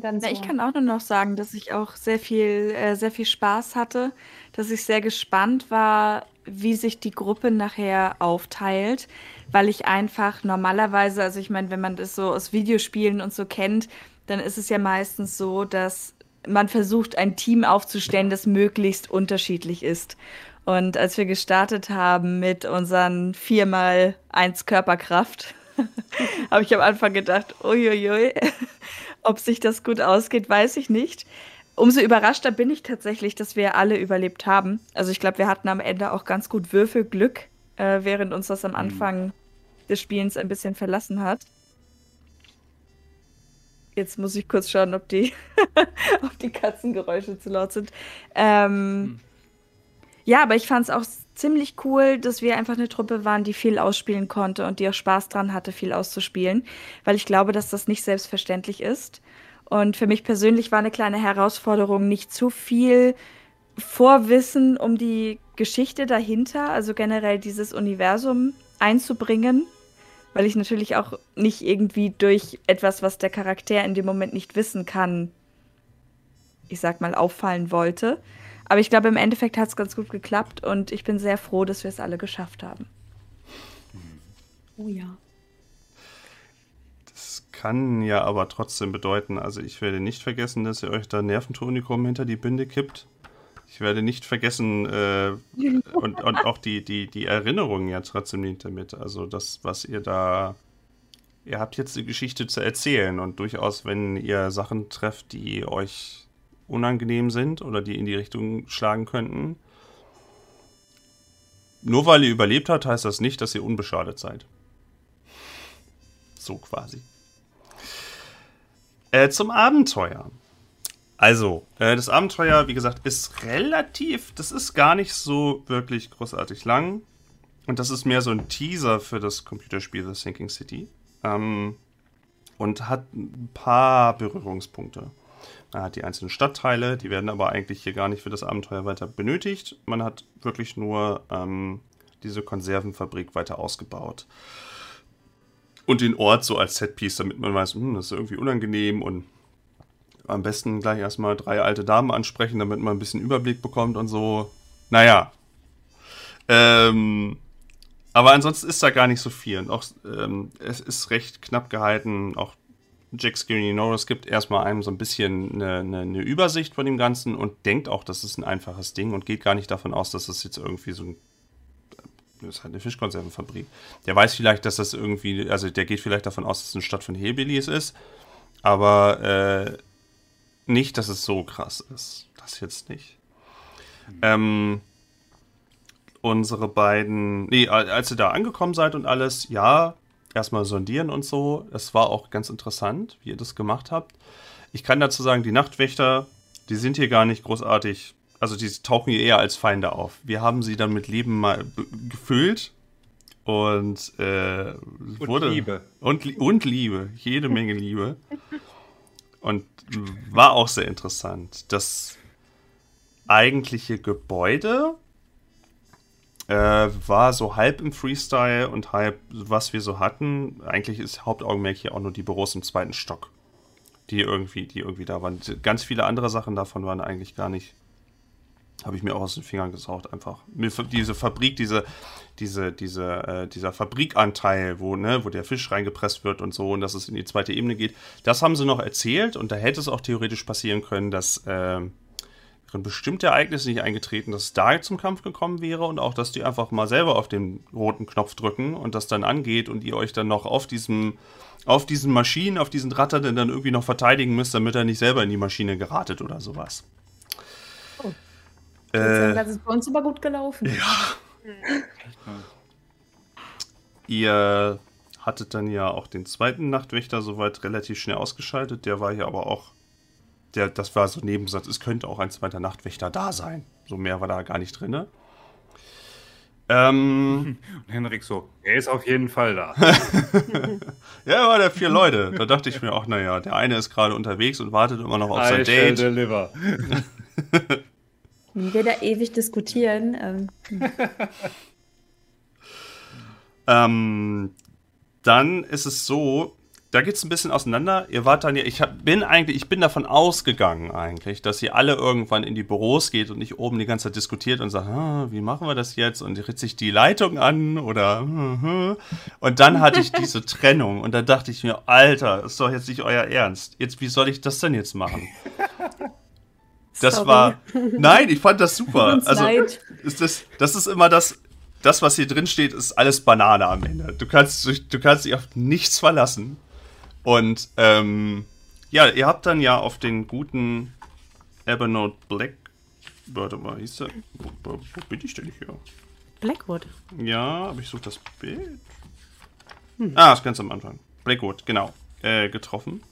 Na, ich kann auch nur noch sagen, dass ich auch sehr viel, äh, sehr viel Spaß hatte, dass ich sehr gespannt war, wie sich die Gruppe nachher aufteilt, weil ich einfach normalerweise, also ich meine, wenn man das so aus Videospielen und so kennt, dann ist es ja meistens so, dass man versucht, ein Team aufzustellen, das möglichst unterschiedlich ist. Und als wir gestartet haben mit unseren viermal eins Körperkraft, habe ich am Anfang gedacht, uiuiui, ob sich das gut ausgeht, weiß ich nicht. Umso überraschter bin ich tatsächlich, dass wir alle überlebt haben. Also ich glaube, wir hatten am Ende auch ganz gut Würfelglück, äh, während uns das am mhm. Anfang mhm. des Spielens ein bisschen verlassen hat. Jetzt muss ich kurz schauen, ob die, ob die Katzengeräusche zu laut sind. Ähm, mhm. Ja, aber ich fand es auch ziemlich cool, dass wir einfach eine Truppe waren, die viel ausspielen konnte und die auch Spaß dran hatte, viel auszuspielen, weil ich glaube, dass das nicht selbstverständlich ist. Und für mich persönlich war eine kleine Herausforderung, nicht zu viel Vorwissen um die Geschichte dahinter, also generell dieses Universum einzubringen, weil ich natürlich auch nicht irgendwie durch etwas, was der Charakter in dem Moment nicht wissen kann, ich sag mal, auffallen wollte. Aber ich glaube, im Endeffekt hat es ganz gut geklappt und ich bin sehr froh, dass wir es alle geschafft haben. Oh ja. Das kann ja aber trotzdem bedeuten, also ich werde nicht vergessen, dass ihr euch da Nerventonikum hinter die Binde kippt. Ich werde nicht vergessen äh, und, und auch die, die, die Erinnerungen ja trotzdem nicht damit. Also das, was ihr da. Ihr habt jetzt eine Geschichte zu erzählen und durchaus, wenn ihr Sachen trefft, die euch unangenehm sind oder die in die Richtung schlagen könnten. Nur weil ihr überlebt habt, heißt das nicht, dass ihr unbeschadet seid. So quasi. Äh, zum Abenteuer. Also, äh, das Abenteuer, wie gesagt, ist relativ, das ist gar nicht so wirklich großartig lang. Und das ist mehr so ein Teaser für das Computerspiel The Sinking City. Ähm, und hat ein paar Berührungspunkte. Man hat die einzelnen Stadtteile, die werden aber eigentlich hier gar nicht für das Abenteuer weiter benötigt. Man hat wirklich nur ähm, diese Konservenfabrik weiter ausgebaut. Und den Ort so als Setpiece, damit man weiß, hm, das ist irgendwie unangenehm und am besten gleich erstmal drei alte Damen ansprechen, damit man ein bisschen Überblick bekommt und so. Naja. Ähm, aber ansonsten ist da gar nicht so viel. Und auch ähm, es ist recht knapp gehalten. Auch Jack Skinny Norris gibt erstmal einem so ein bisschen eine, eine, eine, Übersicht von dem Ganzen und denkt auch, das ist ein einfaches Ding und geht gar nicht davon aus, dass das jetzt irgendwie so ein. Das ist halt eine Fischkonservenfabrik. Der weiß vielleicht, dass das irgendwie. Also der geht vielleicht davon aus, dass es eine Stadt von Hillbillies ist. Aber äh, nicht, dass es so krass ist. Das jetzt nicht. Ähm, unsere beiden. Nee, als ihr da angekommen seid und alles, ja, erstmal sondieren und so. Es war auch ganz interessant, wie ihr das gemacht habt. Ich kann dazu sagen, die Nachtwächter, die sind hier gar nicht großartig. Also die tauchen hier eher als Feinde auf. Wir haben sie dann mit Leben mal gefüllt und, äh, und wurde Liebe und, und Liebe, jede Menge Liebe. Und war auch sehr interessant. Das eigentliche Gebäude äh, war so halb im Freestyle und halb, was wir so hatten. Eigentlich ist Hauptaugenmerk hier auch nur die Büros im zweiten Stock, die irgendwie, die irgendwie da waren. Ganz viele andere Sachen davon waren eigentlich gar nicht habe ich mir auch aus den Fingern gesaugt einfach. Diese Fabrik, diese, diese, diese, äh, dieser Fabrikanteil, wo, ne, wo der Fisch reingepresst wird und so und dass es in die zweite Ebene geht, das haben sie noch erzählt und da hätte es auch theoretisch passieren können, dass äh, bestimmte Ereignisse nicht eingetreten, dass es da zum Kampf gekommen wäre und auch, dass die einfach mal selber auf den roten Knopf drücken und das dann angeht und ihr euch dann noch auf diesem auf diesen Maschinen, auf diesen Ratter dann irgendwie noch verteidigen müsst, damit er nicht selber in die Maschine geratet oder sowas. Äh, das ist bei uns aber gut gelaufen. Ja. Ihr hattet dann ja auch den zweiten Nachtwächter soweit relativ schnell ausgeschaltet. Der war hier aber auch. Der, das war so ein Nebensatz. Es könnte auch ein zweiter Nachtwächter da sein. So mehr war da gar nicht drin. Ähm, Und Henrik so, er ist auf jeden Fall da. ja, war der vier Leute. Da dachte ich mir auch, naja, der eine ist gerade unterwegs und wartet immer noch auf I sein Date. Deliver. Wir da ewig diskutieren. Ähm. Hm. ähm, dann ist es so, da geht es ein bisschen auseinander. Ihr wart dann ja, ich hab, bin eigentlich, ich bin davon ausgegangen eigentlich, dass ihr alle irgendwann in die Büros geht und nicht oben die ganze Zeit diskutiert und sagt, ah, wie machen wir das jetzt? Und ritzt sich die Leitung an oder und dann hatte ich diese Trennung und da dachte ich mir, Alter, ist doch jetzt nicht euer Ernst. Jetzt, wie soll ich das denn jetzt machen? Das Sorry. war. Nein, ich fand das super. also leid. ist das, das ist immer das. Das, was hier drin steht, ist alles Banane am Ende. Du kannst, du kannst dich auf nichts verlassen. Und ähm, ja, ihr habt dann ja auf den guten Evernote Black. Warte mal, hieß der. Wo, wo, bin ich denn hier? Blackwood. Ja, aber ich suche das Bild. Hm. Ah, ist ganz am Anfang. Blackwood, genau. Äh, getroffen.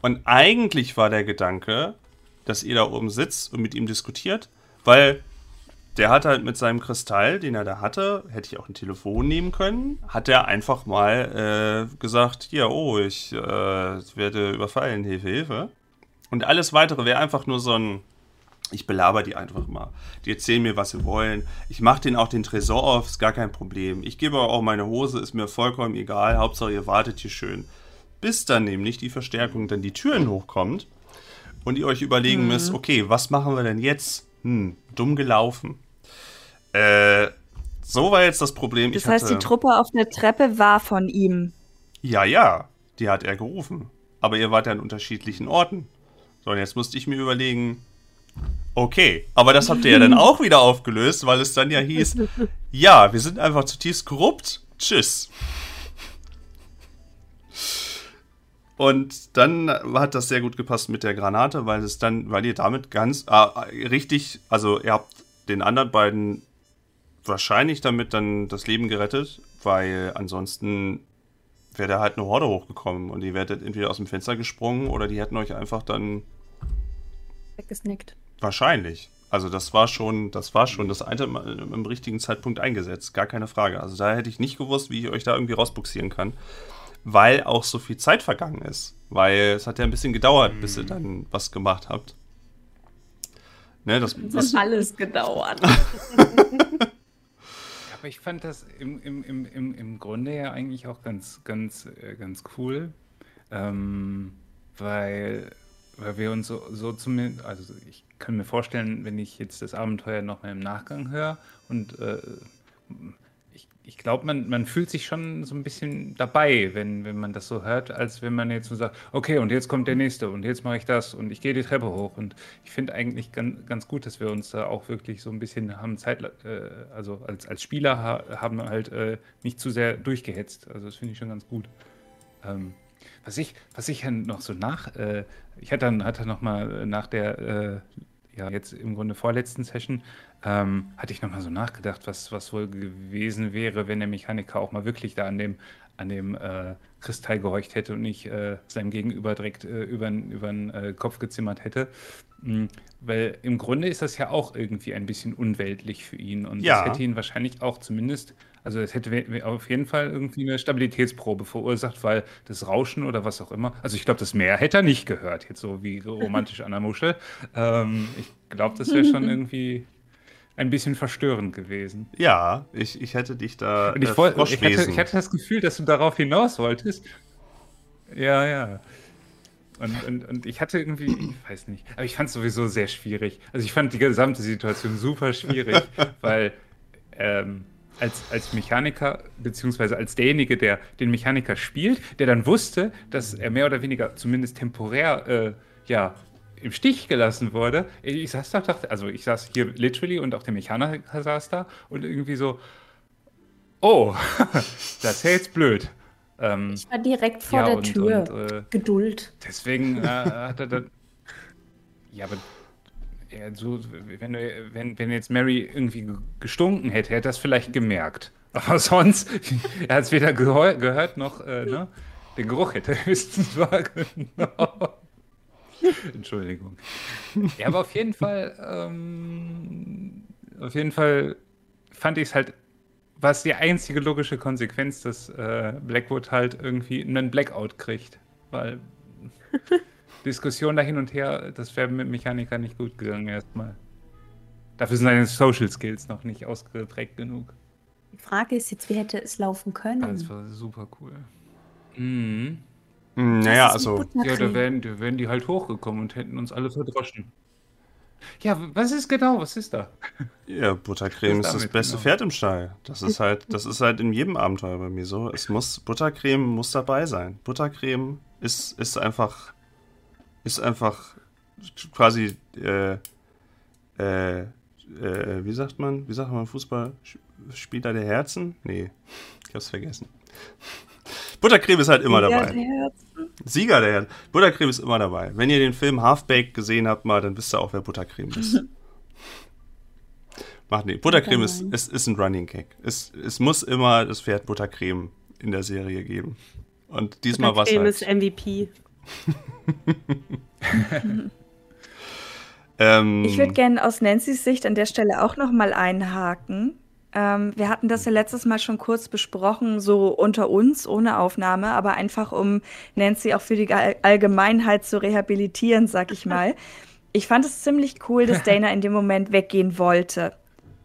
Und eigentlich war der Gedanke, dass ihr da oben sitzt und mit ihm diskutiert, weil der hat halt mit seinem Kristall, den er da hatte, hätte ich auch ein Telefon nehmen können, hat er einfach mal äh, gesagt, ja, oh, ich äh, werde überfallen, Hilfe, Hilfe. Und alles weitere wäre einfach nur so ein, ich belaber die einfach mal. Die erzählen mir, was sie wollen. Ich mache denen auch den Tresor auf, ist gar kein Problem. Ich gebe auch meine Hose, ist mir vollkommen egal. Hauptsache, ihr wartet hier schön. Bis dann nämlich die Verstärkung dann die Türen hochkommt und ihr euch überlegen Mhm. müsst, okay, was machen wir denn jetzt? Hm, dumm gelaufen. Äh, so war jetzt das Problem. Das ich heißt, hatte, die Truppe auf der Treppe war von ihm. Ja, ja, die hat er gerufen. Aber ihr wart ja an unterschiedlichen Orten. So, und jetzt musste ich mir überlegen, okay, aber das habt ihr ja dann auch wieder aufgelöst, weil es dann ja hieß, ja, wir sind einfach zutiefst korrupt. Tschüss. Und dann hat das sehr gut gepasst mit der Granate, weil es dann, weil ihr damit ganz äh, richtig, also ihr habt den anderen beiden wahrscheinlich damit dann das Leben gerettet, weil ansonsten wäre da halt eine Horde hochgekommen und ihr werdet entweder aus dem Fenster gesprungen oder die hätten euch einfach dann Weggesnickt. wahrscheinlich. Also das war schon, das war schon das Item im richtigen Zeitpunkt eingesetzt, gar keine Frage. Also da hätte ich nicht gewusst, wie ich euch da irgendwie rausbuxieren kann, weil auch so viel Zeit vergangen ist. Weil es hat ja ein bisschen gedauert, bis ihr dann was gemacht habt. Ne, das, das, alles gedauert. Aber ich fand das im, im, im, im, im Grunde ja eigentlich auch ganz, ganz, äh, ganz cool, ähm, weil, weil wir uns so, so zumindest, also ich kann mir vorstellen, wenn ich jetzt das Abenteuer nochmal im Nachgang höre und äh, ich, glaube, man, man fühlt sich schon so ein bisschen dabei, wenn, wenn man das so hört, als wenn man jetzt so sagt, okay, und jetzt kommt der nächste und jetzt mache ich das und ich gehe die Treppe hoch. Und ich finde eigentlich ganz, ganz gut, dass wir uns da auch wirklich so ein bisschen haben Zeit, äh, also als, als Spieler ha haben halt äh, nicht zu sehr durchgehetzt. Also das finde ich schon ganz gut. Ähm, was ich, was ich noch so nach, äh, ich hatte dann, hatte noch mal nach der, äh, ja, jetzt im Grunde vorletzten Session, ähm, hatte ich noch mal so nachgedacht, was, was wohl gewesen wäre, wenn der Mechaniker auch mal wirklich da an dem, an dem äh, Kristall gehorcht hätte und nicht äh, seinem Gegenüber direkt äh, über den äh, Kopf gezimmert hätte. Mhm. Weil im Grunde ist das ja auch irgendwie ein bisschen unweltlich für ihn und Ja. das hätte ihn wahrscheinlich auch zumindest, also es hätte auf jeden Fall irgendwie eine Stabilitätsprobe verursacht, weil das Rauschen oder was auch immer, also ich glaube, das Meer hätte er nicht gehört, jetzt so wie romantisch an der Muschel. Ähm, ich glaube, das wäre schon irgendwie ein bisschen verstörend gewesen. ja, ich, ich hätte dich da. Und ich, äh, ich, hatte, ich hatte das Gefühl, dass du darauf hinaus wolltest. Ja, ja. Und, und, und ich hatte irgendwie, ich weiß nicht, aber ich fand es sowieso sehr schwierig. Also ich fand die gesamte Situation super schwierig, weil ähm, als, als Mechaniker, beziehungsweise als derjenige, der den Mechaniker spielt, der dann wusste, dass er mehr oder weniger zumindest temporär äh, ja, im Stich gelassen wurde. Ich saß da, dachte, also ich saß hier literally und auch der Mechaniker saß da und irgendwie so, oh, das ist ja jetzt blöd. Ähm, Ich war direkt vor ja, der und, Tür. Und, äh, Geduld. deswegen äh, hat er dann. Ja, aber. Ja, so, wenn, wenn, wenn jetzt Mary irgendwie ge- gestunken hätte, hätte er das vielleicht gemerkt. Aber sonst, er hat es weder gehört noch, äh, ne? Den Geruch hätte höchstens wahrgenommen. Entschuldigung. Ja, aber auf jeden Fall, ähm, auf jeden Fall fand ich es halt, war es die einzige logische Konsequenz, dass äh, Blackwood halt irgendwie einen Blackout kriegt. Weil Diskussion da hin und her, das wäre mit Mechaniker nicht gut gegangen erstmal. Dafür sind seine Social Skills noch nicht ausgeprägt genug. Die Frage ist jetzt, wie hätte es laufen können? das war super cool. Mhm. Hm, naja, ist also. Ja, da wären, da wären die halt hochgekommen und hätten uns alle verdroschen. Ja, was ist genau? Was ist da? Ja, Buttercreme Was ist das beste genau. Pferd im Stall. Das ist halt, das ist halt in jedem Abenteuer bei mir so. Es muss, Buttercreme muss dabei sein. Buttercreme ist, ist einfach, ist einfach quasi, äh, äh, äh, wie sagt man, wie sagt man Fußballspieler der Herzen? Nee, ich hab's vergessen. Buttercreme ist halt immer dabei. Sieger der Herzen. Buttercreme ist immer dabei. Wenn ihr den Film Half-Baked gesehen habt, mal, dann wisst ihr auch, wer Buttercreme ist. Macht nicht. Buttercreme ist, ist, ist ein Running Gag. Es, es muss immer das Pferd Buttercreme in der Serie geben. Und diesmal war es Creme halt. ist MVP. Ähm, Ich würde gerne aus Nancy's Sicht an der Stelle auch noch mal einhaken. Ähm, wir hatten das ja letztes Mal schon kurz besprochen, so unter uns, ohne Aufnahme, aber einfach um Nancy auch für die All Allgemeinheit zu rehabilitieren, sag ich mal. Ich fand es ziemlich cool, dass Dana in dem Moment weggehen wollte.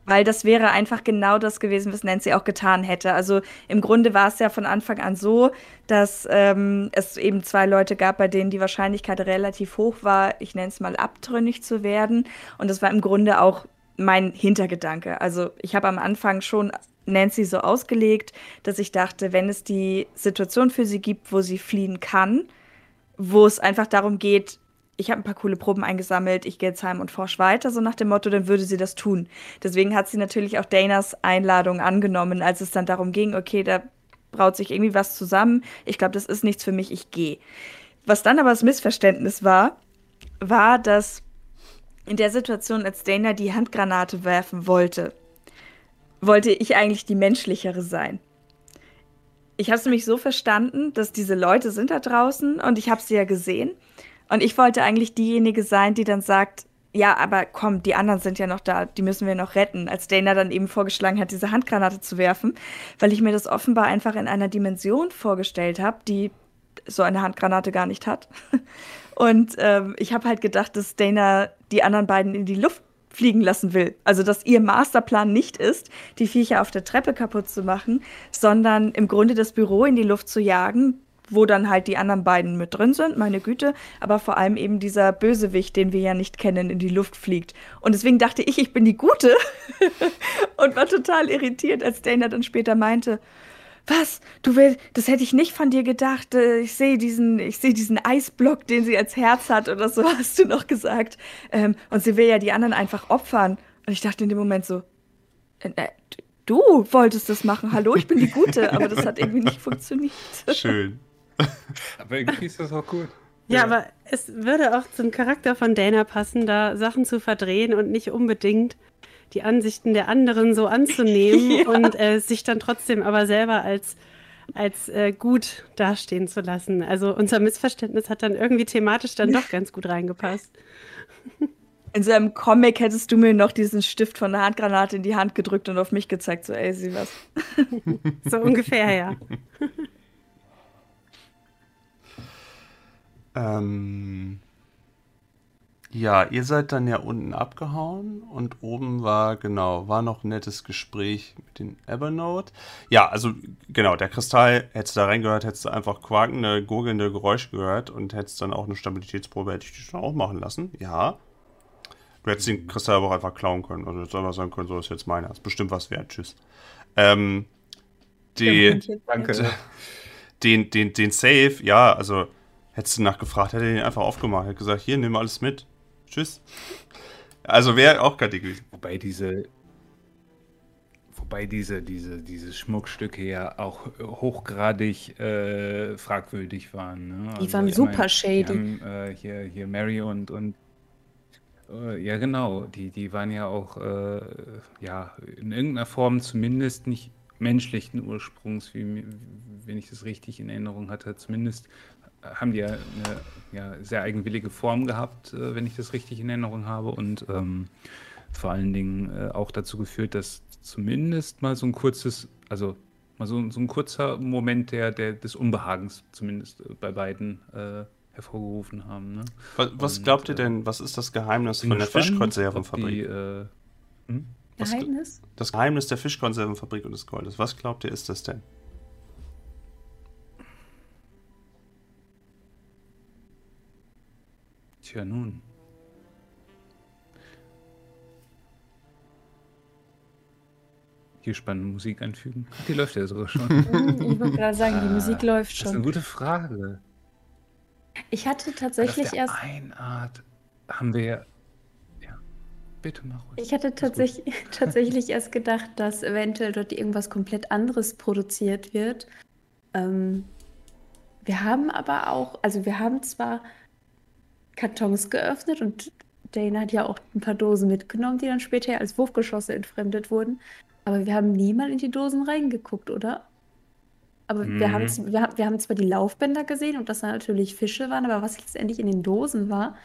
weil das wäre einfach genau das gewesen, was Nancy auch getan hätte. Also im Grunde war es ja von Anfang an so, dass ähm, es eben zwei Leute gab, bei denen die Wahrscheinlichkeit relativ hoch war, ich nenne es mal abtrünnig zu werden. Und das war im Grunde auch mein Hintergedanke. Also ich habe am Anfang schon Nancy so ausgelegt, dass ich dachte, wenn es die Situation für sie gibt, wo sie fliehen kann, wo es einfach darum geht, ich habe ein paar coole Proben eingesammelt, ich gehe jetzt heim und forsch weiter, so nach dem Motto, dann würde sie das tun. Deswegen hat sie natürlich auch Danas Einladung angenommen, als es dann darum ging, okay, da braut sich irgendwie was zusammen. Ich glaube, das ist nichts für mich, ich gehe. Was dann aber das Missverständnis war, war, dass in der Situation, als Dana die Handgranate werfen wollte, wollte ich eigentlich die menschlichere sein. Ich habe es nämlich so verstanden, dass diese Leute sind da draußen und ich habe sie ja gesehen. Und ich wollte eigentlich diejenige sein, die dann sagt, ja, aber komm, die anderen sind ja noch da, die müssen wir noch retten. Als Dana dann eben vorgeschlagen hat, diese Handgranate zu werfen, weil ich mir das offenbar einfach in einer Dimension vorgestellt habe, die so eine Handgranate gar nicht hat. Und ähm, ich habe halt gedacht, dass Dana die anderen beiden in die Luft fliegen lassen will. Also, dass ihr Masterplan nicht ist, die Viecher auf der Treppe kaputt zu machen, sondern im Grunde das Büro in die Luft zu jagen, wo dann halt die anderen beiden mit drin sind, meine Güte, aber vor allem eben dieser Bösewicht, den wir ja nicht kennen, in die Luft fliegt. Und deswegen dachte ich, ich bin die Gute und war total irritiert, als Dana dann später meinte, was? Du willst, das hätte ich nicht von dir gedacht. Äh, ich sehe diesen, ich sehe diesen Eisblock, den sie als Herz hat oder so, hast du noch gesagt. Ähm, und sie will ja die anderen einfach opfern. Und ich dachte in dem Moment so, äh, äh du wolltest das machen. Hallo, ich bin die Gute. Aber das hat irgendwie nicht funktioniert. Schön. Aber irgendwie ist das auch gut. Ja, ja, aber es würde auch zum Charakter von Dana passen, da Sachen zu verdrehen und nicht unbedingt die Ansichten der anderen so anzunehmen ja. und äh, sich dann trotzdem aber selber als, als äh, gut dastehen zu lassen. Also unser Missverständnis hat dann irgendwie thematisch dann doch ganz gut reingepasst. In so einem Comic hättest du mir noch diesen Stift von der Handgranate in die Hand gedrückt und auf mich gezeigt, so, ey, sieh was. so ungefähr, ja. Ähm, ja, ihr seid dann ja unten abgehauen und oben war, genau, war noch ein nettes Gespräch mit den Evernote. Ja, also genau, der Kristall, hättest du da reingehört, hättest du einfach quakende, gurgelnde Geräusche gehört und hättest dann auch eine Stabilitätsprobe, hätte ich dich schon auch machen lassen. Ja. Du hättest den Kristall aber auch einfach klauen können. Also jetzt einfach sagen können, so ist jetzt meiner. Ist bestimmt was wert. Tschüss. Ähm, die, Danke. Den, den, den Safe, ja, also Hättest du nachgefragt, hätte er den einfach aufgemacht. Hätte gesagt, hier, nimm alles mit. Tschüss. Also wäre auch Kategorie. Wobei diese, wobei diese, diese, diese Schmuckstücke ja auch hochgradig äh, fragwürdig waren. Ne? Die also, waren super mein, shady. Haben, äh, hier, hier Mary und, und äh, ja genau, die, die waren ja auch äh, ja, in irgendeiner Form zumindest nicht menschlichen Ursprungs, wie, wenn ich das richtig in Erinnerung hatte, zumindest haben die ja eine ja, sehr eigenwillige Form gehabt, äh, wenn ich das richtig in Erinnerung habe. Und ähm, vor allen Dingen äh, auch dazu geführt, dass zumindest mal so ein kurzes, also mal so, so ein kurzer Moment der, der, des Unbehagens zumindest äh, bei beiden äh, hervorgerufen haben. Ne? Was, was glaubt ihr äh, denn, was ist das Geheimnis von der Fischkonservenfabrik? Äh, hm? Geheimnis? Das Geheimnis der Fischkonservenfabrik und des Goldes. Was glaubt ihr, ist das denn? Tja, nun. Hier spannende Musik einfügen. Die läuft ja sogar schon. ich wollte gerade sagen, die Musik ah, läuft schon. Das ist eine gute Frage. Ich hatte tatsächlich auf der erst. Einart haben wir. Ja, bitte mach ruhig. Ich hatte tatsächlich, tatsächlich erst gedacht, dass eventuell dort irgendwas komplett anderes produziert wird. Ähm, wir haben aber auch, also wir haben zwar Kartons geöffnet und Dana hat ja auch ein paar Dosen mitgenommen, die dann später als Wurfgeschosse entfremdet wurden. Aber wir haben nie mal in die Dosen reingeguckt, oder? Aber mhm. wir, haben, wir, wir haben zwar die Laufbänder gesehen und dass da natürlich Fische waren, aber was letztendlich in den Dosen war,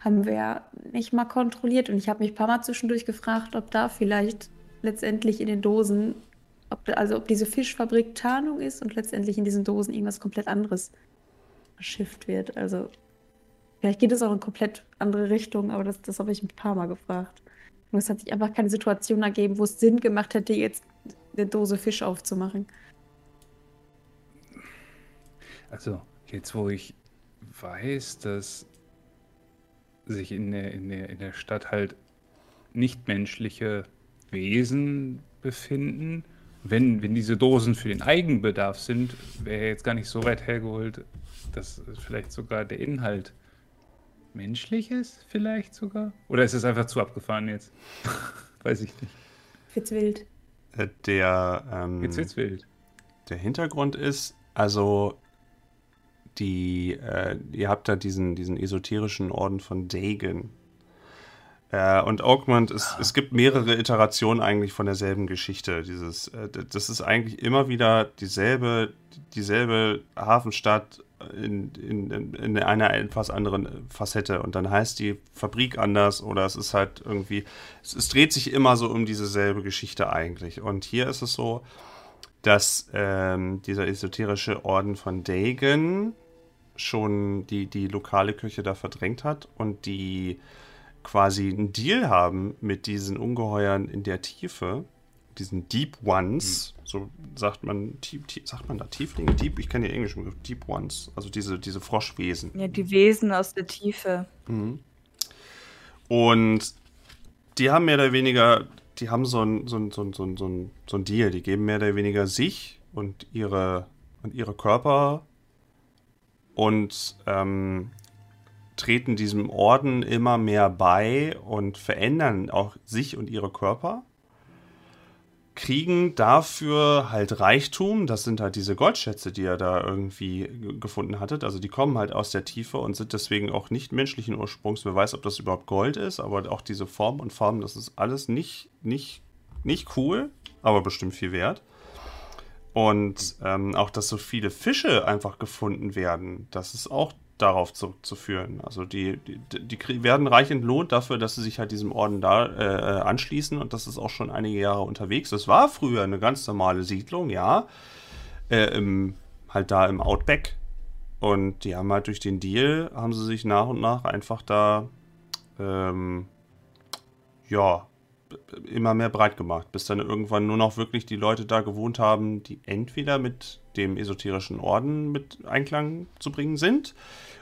haben wir nicht mal kontrolliert. Und ich habe mich ein paar Mal zwischendurch gefragt, ob da vielleicht letztendlich in den Dosen, ob, also ob diese Fischfabrik Tarnung ist und letztendlich in diesen Dosen irgendwas komplett anderes verschifft wird. Also Vielleicht geht es auch in komplett andere Richtung, aber das, das habe ich ein paar Mal gefragt. Und es hat sich einfach keine Situation ergeben, wo es Sinn gemacht hätte, jetzt eine Dose Fisch aufzumachen. Also, jetzt wo ich weiß, dass sich in der, in der, in der Stadt halt nichtmenschliche Wesen befinden, wenn, wenn diese Dosen für den Eigenbedarf sind, wäre jetzt gar nicht so weit hergeholt, dass vielleicht sogar der Inhalt menschlich ist, vielleicht sogar? Oder ist es einfach zu abgefahren jetzt? Weiß ich nicht. Fitz wild. Äh, Der, ähm, Jetzt wird's wild. der Hintergrund ist, also die, äh, ihr habt da diesen, diesen esoterischen Orden von Dagon. Äh, und Augment, es, es gibt mehrere Iterationen eigentlich von derselben Geschichte. Dieses, äh, das ist eigentlich immer wieder dieselbe, dieselbe Hafenstadt in, in, in- in einer etwas anderen Facette. Und dann heißt die Fabrik anders oder es ist halt irgendwie, es, es dreht sich immer so um dieselbe Geschichte eigentlich. Und hier ist es so, dass ähm, dieser esoterische Orden von Dagon schon die, die lokale Kirche da verdrängt hat und die quasi einen Deal haben mit diesen Ungeheuern in der Tiefe, diesen Deep Ones, so sagt man, tief, tief, sagt man da Tieflinge? Deep, ich kenne den englischen Begriff, Deep Ones, also diese, diese Froschwesen. Ja, die Wesen aus der Tiefe. Und die haben mehr oder weniger, die haben so ein, so ein, so ein, so ein, so ein, so ein Deal. Die geben mehr oder weniger sich und ihre, und ihre Körper und ähm, treten diesem Orden immer mehr bei und verändern auch sich und ihre Körper. Kriegen dafür halt Reichtum, das sind halt diese Goldschätze, die ihr da irgendwie gefunden hattet. Also die kommen halt aus der Tiefe und sind deswegen auch nicht menschlichen Ursprungs. Wer weiß, ob das überhaupt Gold ist, aber auch diese Form und Farben, das ist alles nicht, nicht, nicht cool, aber bestimmt viel wert. Und ähm, auch, dass so viele Fische einfach gefunden werden, das ist auch darauf zurückzuführen. Also die, die, die werden reich entlohnt dafür, dass sie sich halt diesem Orden da äh, anschließen und das ist auch schon einige Jahre unterwegs. Das war früher eine ganz normale Siedlung, ja. Äh, im, halt da im Outback. Und die haben halt durch den Deal, haben sie sich nach und nach einfach da, ähm, ja, immer mehr breit gemacht, bis dann irgendwann nur noch wirklich die Leute da gewohnt haben, die entweder mit dem esoterischen Orden mit Einklang zu bringen sind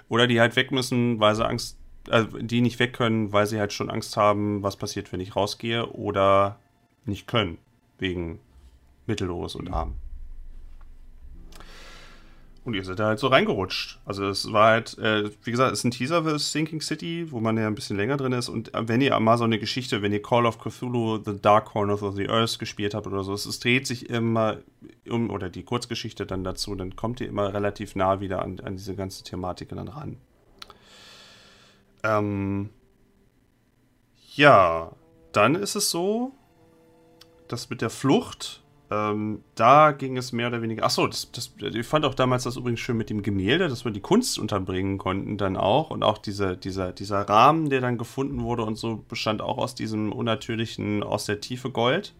oder die halt weg müssen, weil sie Angst, also die nicht weg können, weil sie halt schon Angst haben, was passiert, wenn ich rausgehe oder nicht können, wegen mittellos und arm. Und ihr seid da halt so reingerutscht. Also es war halt, äh, wie gesagt, es ist ein Teaser für Sinking City, wo man ja ein bisschen länger drin ist. Und äh, wenn ihr mal so eine Geschichte, wenn ihr Call of Cthulhu, The Dark Corners of the Earth gespielt habt oder so, es, es dreht sich immer um, oder die Kurzgeschichte dann dazu, dann kommt ihr immer relativ nah wieder an, an diese ganze Thematik dann ran. Ähm, ja, dann ist es so, dass mit der Flucht, ähm, da ging es mehr oder weniger. Achso, das, das, ich fand auch damals das übrigens schön mit dem Gemälde, dass wir die Kunst unterbringen konnten dann auch. Und auch diese, dieser, dieser Rahmen, der dann gefunden wurde und so, bestand auch aus diesem unnatürlichen, aus der Tiefe Gold.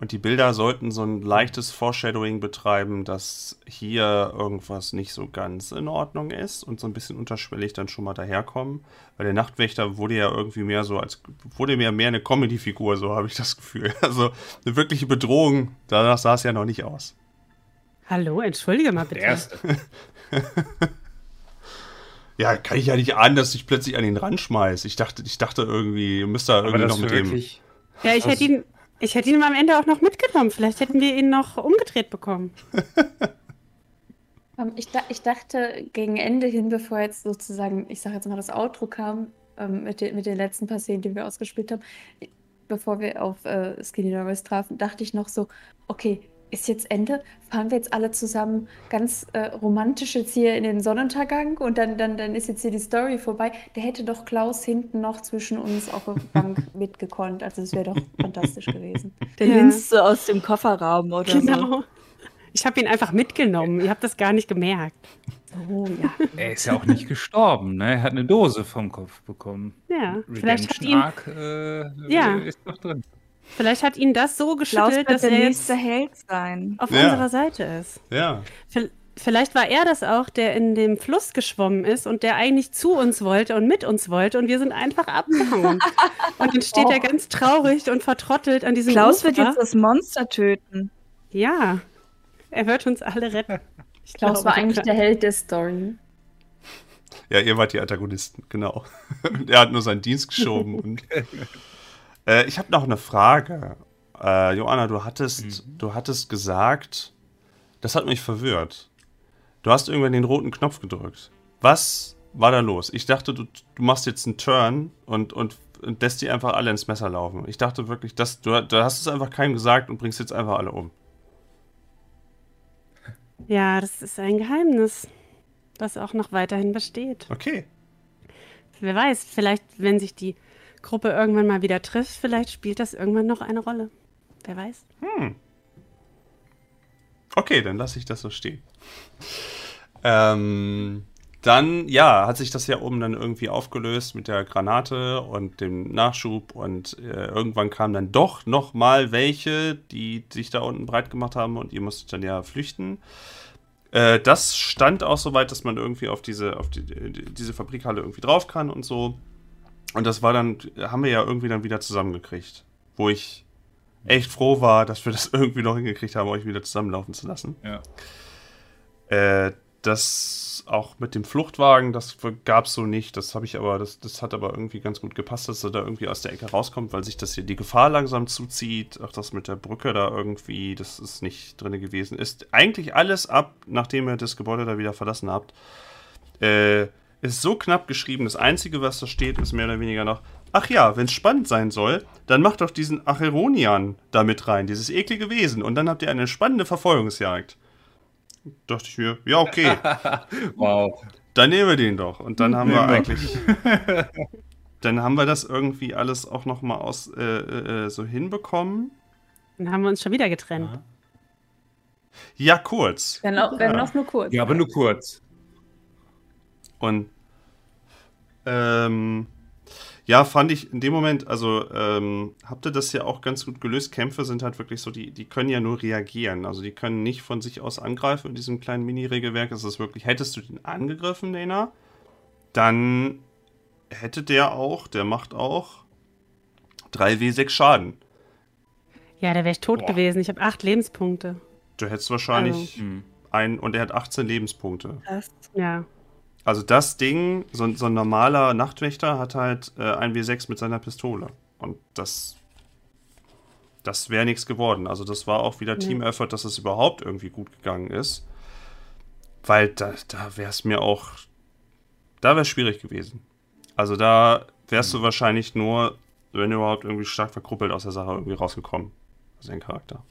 Und die Bilder sollten so ein leichtes Foreshadowing betreiben, dass hier irgendwas nicht so ganz in Ordnung ist und so ein bisschen unterschwellig dann schon mal daherkommen. Weil der Nachtwächter wurde ja irgendwie mehr so als, wurde mir mehr eine Comedy-Figur, so habe ich das Gefühl. Also eine wirkliche Bedrohung, danach sah es ja noch nicht aus. Hallo, entschuldige mal Der bitte. erste. Ja, kann ich ja nicht ahnen, dass ich plötzlich an ihn ranschmeiß. Ich dachte, ich dachte irgendwie, ihr müsst da Aber irgendwie das noch mit für dem. wirklich. Ja, ich hätte ihn, ich hätte ihn am Ende auch noch mitgenommen. Vielleicht hätten wir ihn noch umgedreht bekommen. Ähm, ich, ich dachte gegen Ende hin, bevor jetzt sozusagen, ich sage jetzt mal, das Outro kam, ähm, mit, den, mit den letzten paar Szenen, die wir ausgespielt haben, bevor wir auf äh, Skinny Norris trafen, dachte ich noch so, okay, ist jetzt Ende? Fahren wir jetzt alle zusammen ganz äh, romantisch jetzt hier in den Sonnenuntergang und dann, dann, dann ist jetzt hier die Story vorbei. Der hätte doch Klaus hinten noch zwischen uns auf der Bank mitgekonnt. Also es wäre doch fantastisch gewesen. Der Ja. linst so aus dem Kofferraum oder so. Genau. Ich habe ihn einfach mitgenommen. Ihr habt das gar nicht gemerkt. Oh ja. Er ist ja auch nicht gestorben, ne? Er hat eine Dose vom Kopf bekommen. Ja, vielleicht hat Redemption ihn, Arc äh, Ja. ist doch drin. Vielleicht hat ihn das so Klaus geschüttelt, dass der er nächste jetzt Held sein. auf Ja. unserer Seite ist. Ja. Vielleicht war er das auch, der in dem Fluss geschwommen ist und der eigentlich zu uns wollte und mit uns wollte und wir sind einfach abgehauen. und dann steht Oh. er ganz traurig und vertrottelt an diesem Klaus Ufer. wird jetzt das Monster töten. Ja, er wird uns alle retten. Ich Klaus glaube, war eigentlich der Held der Story. Ja, ihr wart die Antagonisten, genau. Und er hat nur seinen Dienst geschoben. und, äh, ich habe noch eine Frage. Äh, Joanna, du hattest, du hattest gesagt, das hat mich verwirrt. Du hast irgendwann den roten Knopf gedrückt. Was war da los? Ich dachte, du, du machst jetzt einen Turn und, und, und lässt die einfach alle ins Messer laufen. Ich dachte wirklich, dass, du, du hast es einfach keinem gesagt und bringst jetzt einfach alle um. Ja, das ist ein Geheimnis, das auch noch weiterhin besteht. Okay. Wer weiß, vielleicht, wenn sich die Gruppe irgendwann mal wieder trifft, vielleicht spielt das irgendwann noch eine Rolle. Wer weiß. Okay, dann lasse ich das so stehen. Ähm, dann, ja, hat sich das ja oben dann irgendwie aufgelöst mit der Granate und dem Nachschub und äh, irgendwann kamen dann doch noch mal welche, die sich da unten breit gemacht haben und ihr musstet dann ja flüchten. Äh, das stand auch so weit, dass man irgendwie auf diese, auf die, diese Fabrikhalle irgendwie drauf kann und so. Und das war dann, haben wir ja irgendwie dann wieder zusammengekriegt. Wo ich echt froh war, dass wir das irgendwie noch hingekriegt haben, euch wieder zusammenlaufen zu lassen. Ja. Äh, das auch mit dem Fluchtwagen, das gab es so nicht. Das habe ich aber, das, das hat aber irgendwie ganz gut gepasst, dass er da irgendwie aus der Ecke rauskommt, weil sich das hier die Gefahr langsam zuzieht. Auch das mit der Brücke da irgendwie, das ist nicht drin gewesen. Ist eigentlich alles ab, nachdem ihr das Gebäude da wieder verlassen habt. Äh, ist so knapp geschrieben. Das Einzige, was da steht, ist mehr oder weniger noch. Ach ja, wenn es spannend sein soll, dann macht doch diesen Acheronian da mit rein, dieses eklige Wesen, und dann habt ihr eine spannende Verfolgungsjagd. Dachte ich mir, ja, okay, Wow. dann nehmen wir den doch. Und dann haben wir eigentlich. dann haben wir das irgendwie alles auch nochmal aus äh, äh, so hinbekommen. Dann haben wir uns schon wieder getrennt. Ja, kurz. Wenn auch, wenn Ja. auch nur kurz. Ja, aber nur kurz. Und ähm, ja, fand ich in dem Moment, also ähm, habt ihr das ja auch ganz gut gelöst. Kämpfe sind halt wirklich so, die, die können ja nur reagieren. Also die können nicht von sich aus angreifen in diesem kleinen Mini-Regelwerk. Es ist wirklich, hättest du den angegriffen, Lena, dann hätte der auch, der macht auch 3W6 Schaden. Ja, da wäre ich tot Boah. gewesen. Ich habe acht Lebenspunkte. Du hättest wahrscheinlich Hm. ein und er hat 18 Lebenspunkte. Das. Ja. Also das Ding, so, so ein normaler Nachtwächter hat halt äh, ein W6 mit seiner Pistole. Und das. Das wäre nichts geworden. Also das war auch wieder. Team-Effort, dass es überhaupt irgendwie gut gegangen ist. Weil da, da wäre es mir auch. Da wäre es schwierig gewesen. Also da wärst du wahrscheinlich nur, wenn überhaupt, irgendwie stark verkruppelt aus der Sache irgendwie rausgekommen. Also dein Charakter.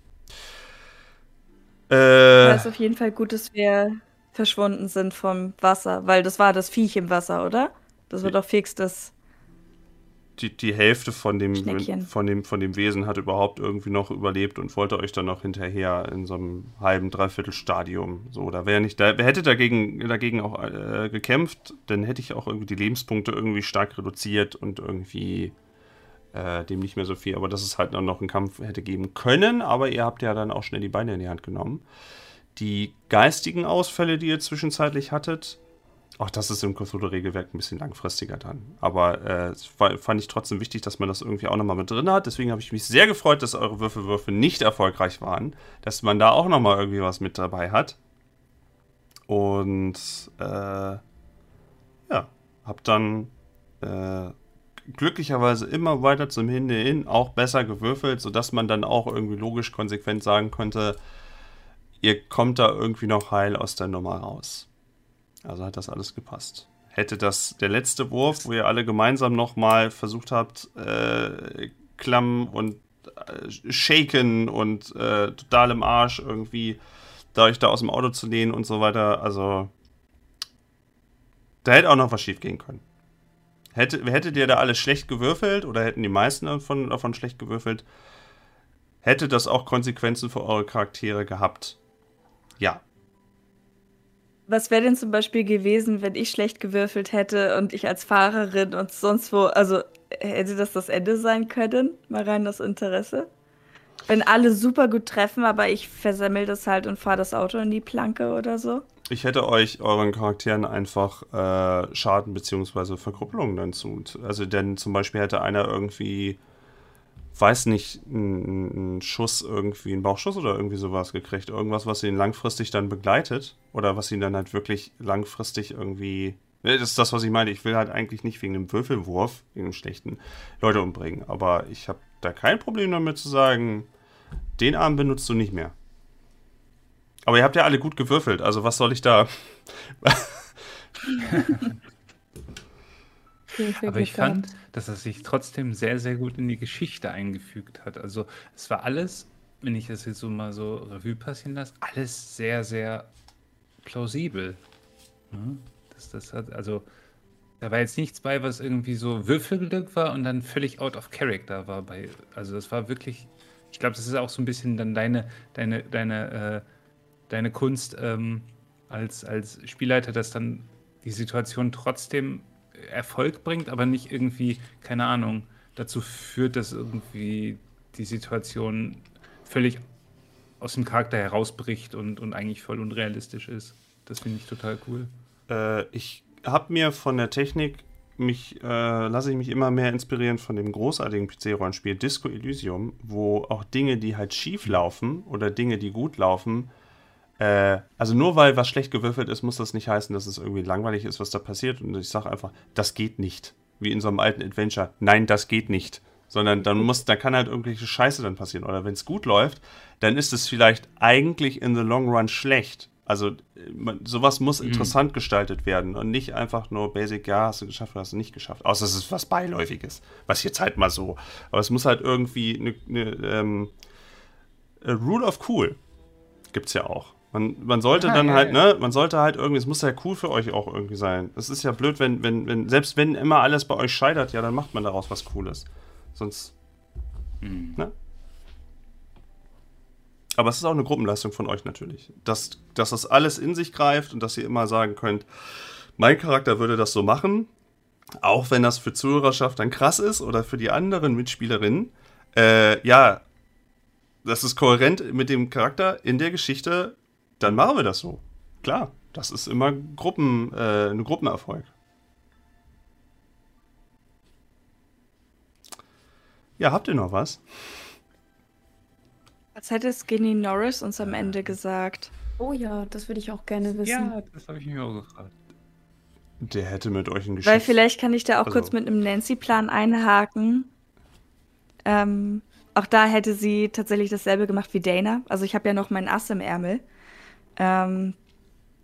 Äh, ist auf jeden Fall gut, dass wir verschwunden sind vom Wasser, weil das war das Viech im Wasser, oder? Das war doch fix das. die, die Hälfte von dem, Schneckchen. von, dem, von dem Wesen hat überhaupt irgendwie noch überlebt und wollte euch dann noch hinterher in so einem halben, dreiviertel Stadium. So, da wäre nicht, da wer hätte dagegen, dagegen auch äh, gekämpft, dann hätte ich auch irgendwie die Lebenspunkte irgendwie stark reduziert und irgendwie äh, dem nicht mehr so viel. Aber dass es halt noch einen Kampf hätte geben können, aber ihr habt ja dann auch schnell die Beine in die Hand genommen. Die geistigen Ausfälle, die ihr zwischenzeitlich hattet, auch das ist im Cthulhu-Regelwerk ein bisschen langfristiger dann. Aber äh, fand ich trotzdem wichtig, dass man das irgendwie auch nochmal mit drin hat. Deswegen habe ich mich sehr gefreut, dass eure Würfelwürfe nicht erfolgreich waren. Dass man da auch nochmal irgendwie was mit dabei hat. Und äh, ja, hab dann äh, glücklicherweise immer weiter zum Hinde hin auch besser gewürfelt, sodass man dann auch irgendwie logisch konsequent sagen konnte, ihr kommt da irgendwie noch heil aus der Nummer raus. Also hat das alles gepasst. Hätte das der letzte Wurf, wo ihr alle gemeinsam nochmal versucht habt, äh, Klamm und äh, Shaken und äh, total im Arsch irgendwie da euch da aus dem Auto zu lehnen und so weiter, also da hätte auch noch was schief gehen können. Hätte, hättet ihr da alles schlecht gewürfelt oder hätten die meisten davon, davon schlecht gewürfelt, hätte das auch Konsequenzen für eure Charaktere gehabt. Ja. Was wäre denn zum Beispiel gewesen, wenn ich schlecht gewürfelt hätte und ich als Fahrerin und sonst wo, also hätte das das Ende sein können? Mal rein das Interesse. Wenn alle super gut treffen, aber ich versemmel das halt und fahre das Auto in die Planke oder so. Ich hätte euch euren Charakteren einfach äh, Schaden bzw. Verkrüppelung dann zu. Also, denn zum Beispiel hätte einer irgendwie, weiß nicht, einen Schuss irgendwie, einen Bauchschuss oder irgendwie sowas gekriegt. Irgendwas, was ihn langfristig dann begleitet. Oder was ihn dann halt wirklich langfristig irgendwie. Ne, Das ist das, was ich meine. Ich will halt eigentlich nicht wegen einem Würfelwurf, wegen einem schlechten, Leute umbringen. Aber ich habe da kein Problem damit zu sagen, den Arm benutzt du nicht mehr. Aber ihr habt ja alle gut gewürfelt, also was soll ich da? Aber ich fand, gehabt. dass er sich trotzdem sehr, sehr gut in die Geschichte eingefügt hat. Also es war alles, wenn ich das jetzt so mal so Revue passieren lasse, alles sehr, sehr plausibel. Ne? Das, das hat, also da war jetzt nichts bei, was irgendwie so Würfelglück war und dann völlig out of character war. Bei, also das war wirklich, ich glaube, das ist auch so ein bisschen dann deine, deine, deine, äh, deine Kunst ähm, als, als Spielleiter, dass dann die Situation trotzdem Erfolg bringt, aber nicht irgendwie, keine Ahnung, dazu führt, dass irgendwie die Situation völlig aus dem Charakter herausbricht und, und eigentlich voll unrealistisch ist. Das finde ich total cool. Äh, ich habe mir von der Technik mich äh, lasse ich mich immer mehr inspirieren von dem großartigen PC-Rollenspiel Disco Elysium, wo auch Dinge, die halt schief laufen oder Dinge, die gut laufen, äh, also nur weil was schlecht gewürfelt ist, muss das nicht heißen, dass es irgendwie langweilig ist, was da passiert. Und ich sage einfach, das geht nicht. Wie in so einem alten Adventure. Nein, das geht nicht. Sondern dann muss, da kann halt irgendwelche Scheiße dann passieren. Oder wenn es gut läuft, dann ist es vielleicht eigentlich in the long run schlecht. Also äh, man, sowas muss interessant gestaltet werden und nicht einfach nur basic, ja, hast du geschafft oder hast du nicht geschafft. Außer es ist was Beiläufiges. Was jetzt halt mal so. Aber es muss halt irgendwie eine, eine ähm, a Rule of Cool gibt's ja auch. Man, man sollte Ah, dann ja, halt, ja. ne, man sollte halt irgendwie, es muss ja cool für euch auch irgendwie sein. Es ist ja blöd, wenn, wenn, wenn, selbst wenn immer alles bei euch scheitert, ja, dann macht man daraus was Cooles. Sonst, ne? Aber es ist auch eine Gruppenleistung von euch natürlich. Dass, dass das alles in sich greift und dass ihr immer sagen könnt, mein Charakter würde das so machen, auch wenn das für Zuhörerschaft dann krass ist oder für die anderen Mitspielerinnen. Äh, ja, das ist kohärent mit dem Charakter in der Geschichte, dann machen wir das so. Klar, das ist immer Gruppen, äh, ein Gruppenerfolg. Ja, habt ihr noch was? Was hätte Skinny Norris uns am Ende gesagt? Oh ja, das würde ich auch gerne wissen. Ja, das habe ich mir auch gefragt. Der hätte mit euch ein Geschäft. Weil vielleicht kann ich da auch Also- kurz mit einem Nancy-Plan einhaken. Ähm, auch da hätte sie tatsächlich dasselbe gemacht wie Dana. Also ich habe ja noch meinen Ass im Ärmel. Ähm,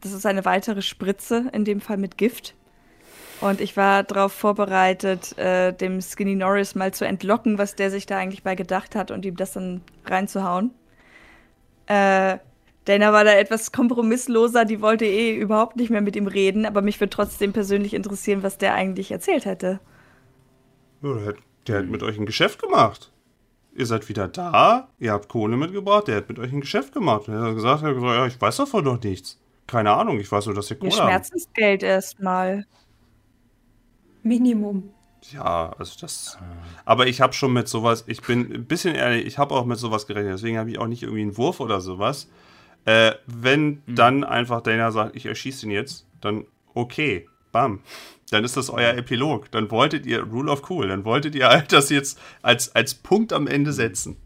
das ist eine weitere Spritze, in dem Fall mit Gift. Und ich war darauf vorbereitet, äh, dem Skinny Norris mal zu entlocken, was der sich da eigentlich bei gedacht hat und ihm das dann reinzuhauen. Äh, Dana war da etwas kompromissloser, die wollte eh überhaupt nicht mehr mit ihm reden, aber mich würde trotzdem persönlich interessieren, was der eigentlich erzählt hätte. Der hat mit euch ein Geschäft gemacht. Ihr seid wieder da, ihr habt Kohle mitgebracht, der hat mit euch ein Geschäft gemacht. Und er hat gesagt, er hat gesagt ja, ich weiß davon doch nichts. Keine Ahnung, ich weiß nur, dass ihr Kohle habt. Schmerzensgeld erstmal. Minimum. Ja, also das. Aber ich habe schon mit sowas, ich bin ein bisschen ehrlich, ich habe auch mit sowas gerechnet, deswegen habe ich auch nicht irgendwie einen Wurf oder sowas. Äh, wenn dann einfach Dana sagt, ich erschieße ihn jetzt, dann okay, bam. Dann ist das euer Epilog. Dann wolltet ihr Rule of Cool, dann wolltet ihr halt das jetzt als, als Punkt am Ende setzen.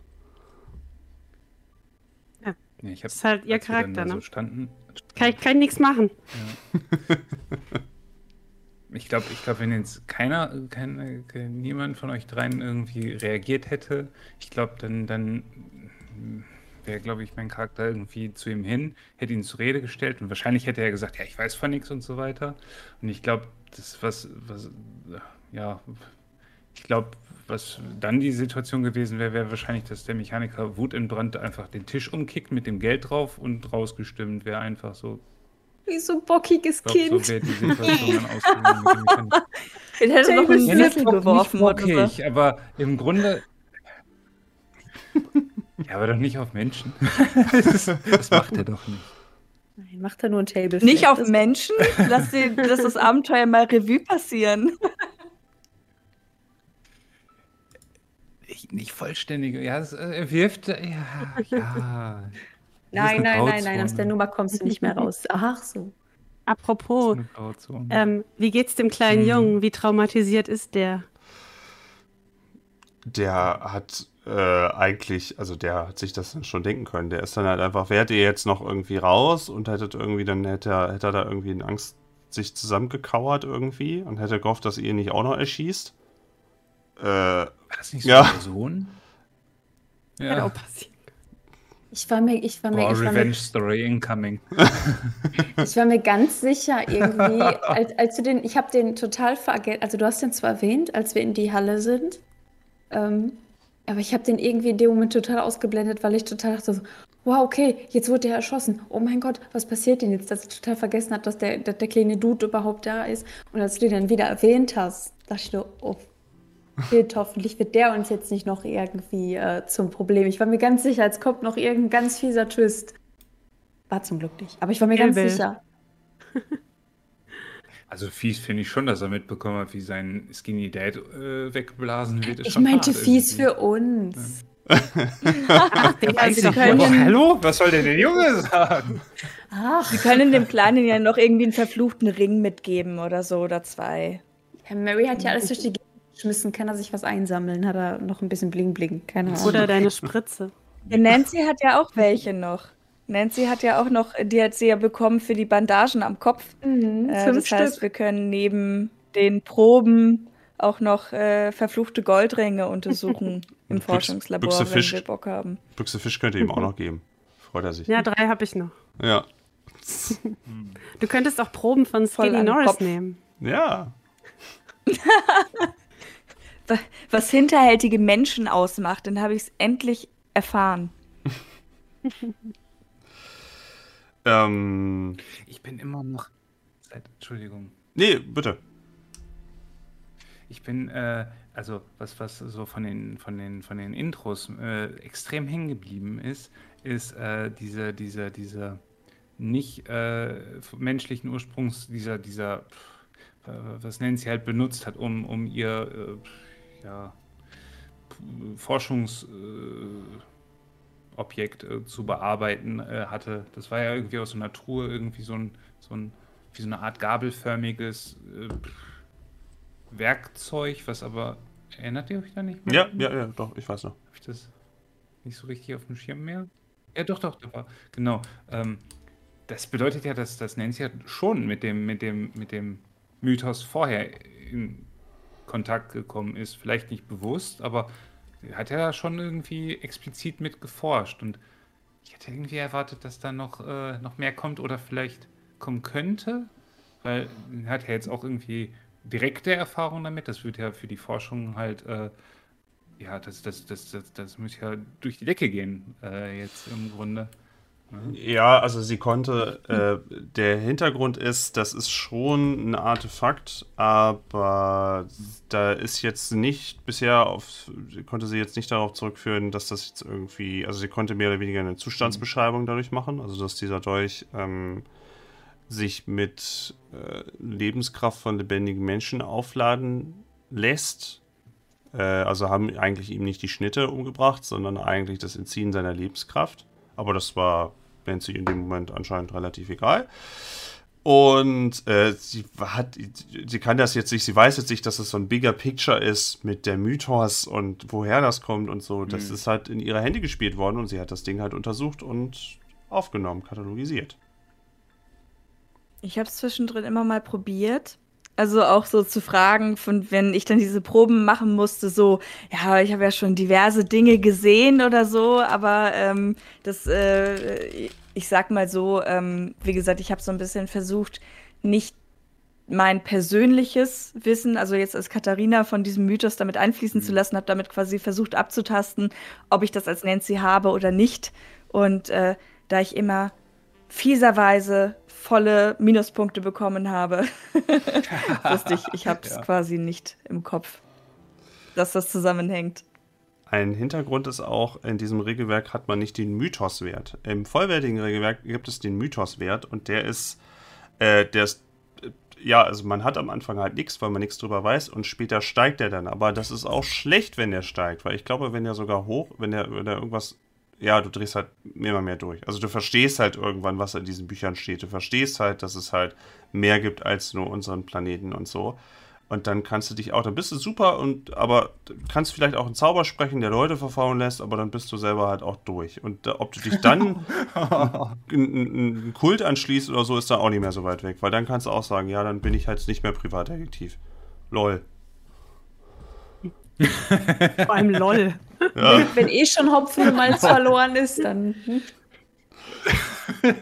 Ja, ich hab, Ist halt ihr Charakter, ne? So standen, Kann ich, kann ich nichts machen. Ich glaube, ich glaub, wenn jetzt keiner, keine, kein, niemand von euch dreien irgendwie reagiert hätte, ich glaube, dann, dann wäre, glaube ich, mein Charakter irgendwie zu ihm hin, hätte ihn zur Rede gestellt und wahrscheinlich hätte er gesagt, ja, ich weiß von nichts und so weiter. Und ich glaube, das, was, was, ja, ich glaube, was dann die Situation gewesen wäre, wäre wahrscheinlich, dass der Mechaniker wutentbrannt einfach den Tisch umkickt mit dem Geld drauf und rausgestimmt wäre einfach so. Wie so ein bockiges Ich glaube, Kind. so wäre die Situation dann ausgegangen. Den hätte noch einen bock- geworfen nicht oder so. bockig, aber im Grunde. ja, aber doch nicht auf Menschen. das, das macht er doch nicht. Nein, macht er nur ein Table. Nicht auf Menschen? Lass, den, lass das Abenteuer mal Revue passieren. Ich, nicht vollständige. Ja, es, äh, er wirft. Ja, ja. Nein, nein, nein, nein, aus der Nummer kommst du nicht mehr raus. Ach so. Apropos, ähm, wie geht's dem kleinen Hm. Jungen? Wie traumatisiert ist der? Der hat äh, eigentlich, also der hat sich das dann schon denken können. Der ist dann halt einfach, wärt ihr jetzt noch irgendwie raus und hättet irgendwie, dann hätte er, hätte er da irgendwie in Angst sich zusammengekauert irgendwie und hätte gehofft, dass ihr ihn nicht auch noch erschießt. Äh, War das nicht so Ja. Sohn? Hätte Ja. auch passieren. Ich war mir, ich war mir, Boah, ich war mir Revenge Story incoming. Ich war mir ganz sicher irgendwie, als, als du den, ich habe den total vergessen, also du hast den zwar erwähnt, als wir in die Halle sind, ähm, aber ich habe den irgendwie in dem Moment total ausgeblendet, weil ich total dachte so, wow, okay, jetzt wurde er erschossen. Oh mein Gott, was passiert denn jetzt? Dass ich total vergessen habe, dass der, dass der kleine Dude überhaupt da ist. Und als du den dann wieder erwähnt hast, dachte ich so, oh, shit, hoffentlich wird der uns jetzt nicht noch irgendwie äh, zum Problem. Ich war mir ganz sicher, es kommt noch irgendein ganz fieser Twist. War zum Glück nicht, aber ich war mir ganz Kill Bill. sicher. Also fies finde ich schon, dass er mitbekommen hat, wie sein Skinny Dad äh, weggeblasen wird. Ich schon meinte hart fies irgendwie. für uns. Doch ich, aber wohl- hallo? Was soll denn der Junge sagen? Ach, Sie können dem Kleinen ja noch irgendwie einen verfluchten Ring mitgeben oder so oder zwei. Herr Mary hat ja alles durch die Gegend geschmissen. Kann er sich was einsammeln? Hat er noch ein bisschen Bling Bling? Keine Ahnung. Oder deine Spritze. Ja, Nancy hat ja auch welche noch. Nancy hat ja auch noch, die hat sie ja bekommen für die Bandagen am Kopf. Mhm, Äh, fünf das heißt, Stück. wir können neben den Proben auch noch äh, verfluchte Goldringe untersuchen im Büchse- Forschungslabor, Büchse wenn Fisch. wir Bock haben. Büchse Fisch könnt ihr ihm auch noch geben. Freut er sich. Ja, drei habe ich noch. Ja. Du könntest auch Proben von Skinny Norris Kopf. nehmen. Ja. Wa- Was hinterhältige Menschen ausmacht, dann habe ich es endlich erfahren. Ähm. Ich bin immer noch. Entschuldigung. Nee, bitte. Ich bin, äh, also was, was so von den, von den, von den Intros äh, extrem hängen geblieben ist, ist äh, diese, dieser, dieser nicht äh, menschlichen Ursprungs, dieser, dieser, äh, was Nancy halt benutzt hat, um, um ihr äh, ja, äh, Objekt, äh, zu bearbeiten äh, hatte. Das war ja irgendwie aus so einer Truhe irgendwie so ein, so ein wie so eine Art gabelförmiges äh, Werkzeug, was aber. Erinnert ihr euch da nicht mehr? Ja, ja, ja, doch, ich weiß noch. Habe ich das nicht so richtig auf dem Schirm mehr? Ja, doch, doch, da war. Genau. Ähm, das bedeutet ja, dass, dass Nancy ja schon mit dem, mit dem, mit dem Mythos vorher in Kontakt gekommen ist. Vielleicht nicht bewusst, aber hat ja schon irgendwie explizit mit geforscht. Und ich hätte irgendwie erwartet, dass da noch, äh, noch mehr kommt oder vielleicht kommen könnte. Weil er hat ja jetzt auch irgendwie direkte Erfahrung damit. Das wird ja für die Forschung halt, äh, ja, das, das, das, das, das muss ja durch die Decke gehen, äh, jetzt im Grunde. Ja, also sie konnte, äh, der Hintergrund ist, das ist schon ein Artefakt, aber da ist jetzt nicht, bisher auf, konnte sie jetzt nicht darauf zurückführen, dass das jetzt irgendwie, also sie konnte mehr oder weniger eine Zustandsbeschreibung dadurch machen, also dass dieser Dolch ähm, sich mit äh, Lebenskraft von lebendigen Menschen aufladen lässt. Äh, also haben eigentlich ihm nicht die Schnitte umgebracht, sondern eigentlich das Entziehen seiner Lebenskraft. Aber das war Nancy in dem Moment anscheinend relativ egal. Und äh, sie hat, sie kann das jetzt nicht, sie weiß jetzt nicht, dass es so ein bigger Picture ist mit der Mythos und woher das kommt und so. Das Mhm. ist halt in ihre Hände gespielt worden und sie hat das Ding halt untersucht und aufgenommen, katalogisiert. Ich habe es zwischendrin immer mal probiert. Also auch so zu fragen, von wenn ich dann diese Proben machen musste, so, ja, ich habe ja schon diverse Dinge gesehen oder so, aber ähm, das, äh, ich sag mal so, ähm, wie gesagt, ich habe so ein bisschen versucht, nicht mein persönliches Wissen, also jetzt als Katharina von diesem Mythos damit einfließen zu lassen, habe damit quasi versucht abzutasten, ob ich das als Nancy habe oder nicht. Und äh, da ich immer fieserweise volle Minuspunkte bekommen habe, wusste ich, ich habe es Ja. quasi nicht im Kopf, dass das zusammenhängt. Ein Hintergrund ist auch, in diesem Regelwerk hat man nicht den Mythoswert. Im vollwertigen Regelwerk gibt es den Mythoswert und der ist, äh, der ist, äh, ja, also man hat am Anfang halt nichts, weil man nichts drüber weiß und später steigt der dann. Aber das ist auch schlecht, wenn der steigt, weil ich glaube, wenn der sogar hoch, wenn der, wenn der irgendwas ja, du drehst halt immer mehr durch. Also du verstehst halt irgendwann, was in diesen Büchern steht. Du verstehst halt, dass es halt mehr gibt als nur unseren Planeten und so. Und dann kannst du dich auch, dann bist du super und aber kannst vielleicht auch einen Zauber sprechen, der Leute verfaulen lässt, aber dann bist du selber halt auch durch. Und äh, ob du dich dann einen Kult anschließt oder so, ist dann auch nicht mehr so weit weg, weil dann kannst du auch sagen, ja, dann bin ich halt nicht mehr Privatdetektiv. Lol. Vor allem LOL. Ja. Wenn eh schon Hopfen und Malz verloren ist, dann. Hm.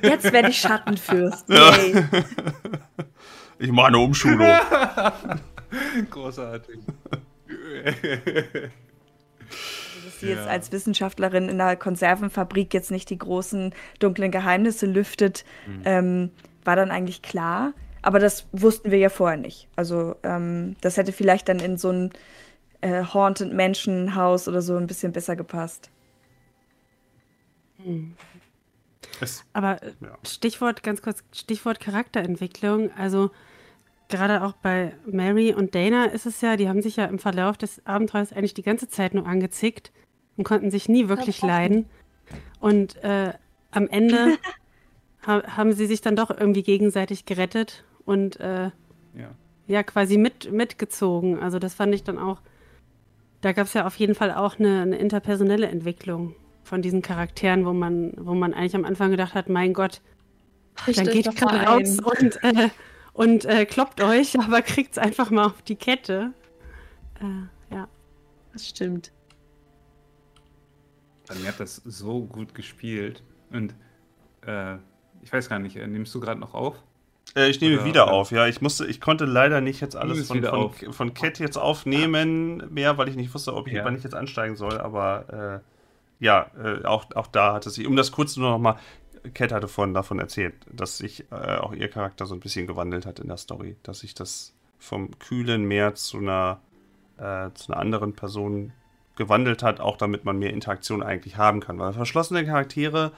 Jetzt werde ich Schattenfürst. Ja. Ich mache eine Umschulung. Großartig. Dass sie jetzt als Wissenschaftlerin in einer Konservenfabrik jetzt nicht die großen dunklen Geheimnisse lüftet, ähm, war dann eigentlich klar. Aber das wussten wir ja vorher nicht. Also ähm, das hätte vielleicht dann in so ein äh, Haunted Mansion Haus oder so ein bisschen besser gepasst. Es, Aber äh, Ja. Stichwort, ganz kurz, Stichwort Charakterentwicklung. Also gerade auch bei Mary und Dana ist es ja, die haben sich ja im Verlauf des Abenteuers eigentlich die ganze Zeit nur angezickt und konnten sich nie wirklich leiden. Und äh, am Ende ha haben sie sich dann doch irgendwie gegenseitig gerettet und äh, Ja. ja quasi mit, mitgezogen. Also das fand ich dann auch, da gab es ja auf jeden Fall auch eine, eine interpersonelle Entwicklung von diesen Charakteren, wo man, wo man eigentlich am Anfang gedacht hat, mein Gott, dann euch geht gerade raus und, äh, und äh, kloppt euch, aber kriegt es einfach mal auf die Kette. Äh, ja. Das stimmt. Mir hat das so gut gespielt. Und äh, ich weiß gar nicht, äh, nimmst du gerade noch auf? Äh, ich nehme Oder- wieder auf, ja. Ich musste, ich konnte leider nicht jetzt alles von, von, von Cat jetzt aufnehmen mehr, weil ich nicht wusste, ob ich, Ja. wann ich jetzt ansteigen soll. Aber äh, ja, äh, auch, auch da hatte sie, um das kurz nur noch mal, Cat hatte vorhin davon erzählt, dass sich äh, auch ihr Charakter so ein bisschen gewandelt hat in der Story, dass sich das vom kühlen Meer zu einer, äh, zu einer anderen Person gewandelt hat, auch damit man mehr Interaktion eigentlich haben kann. Weil verschlossene Charaktere,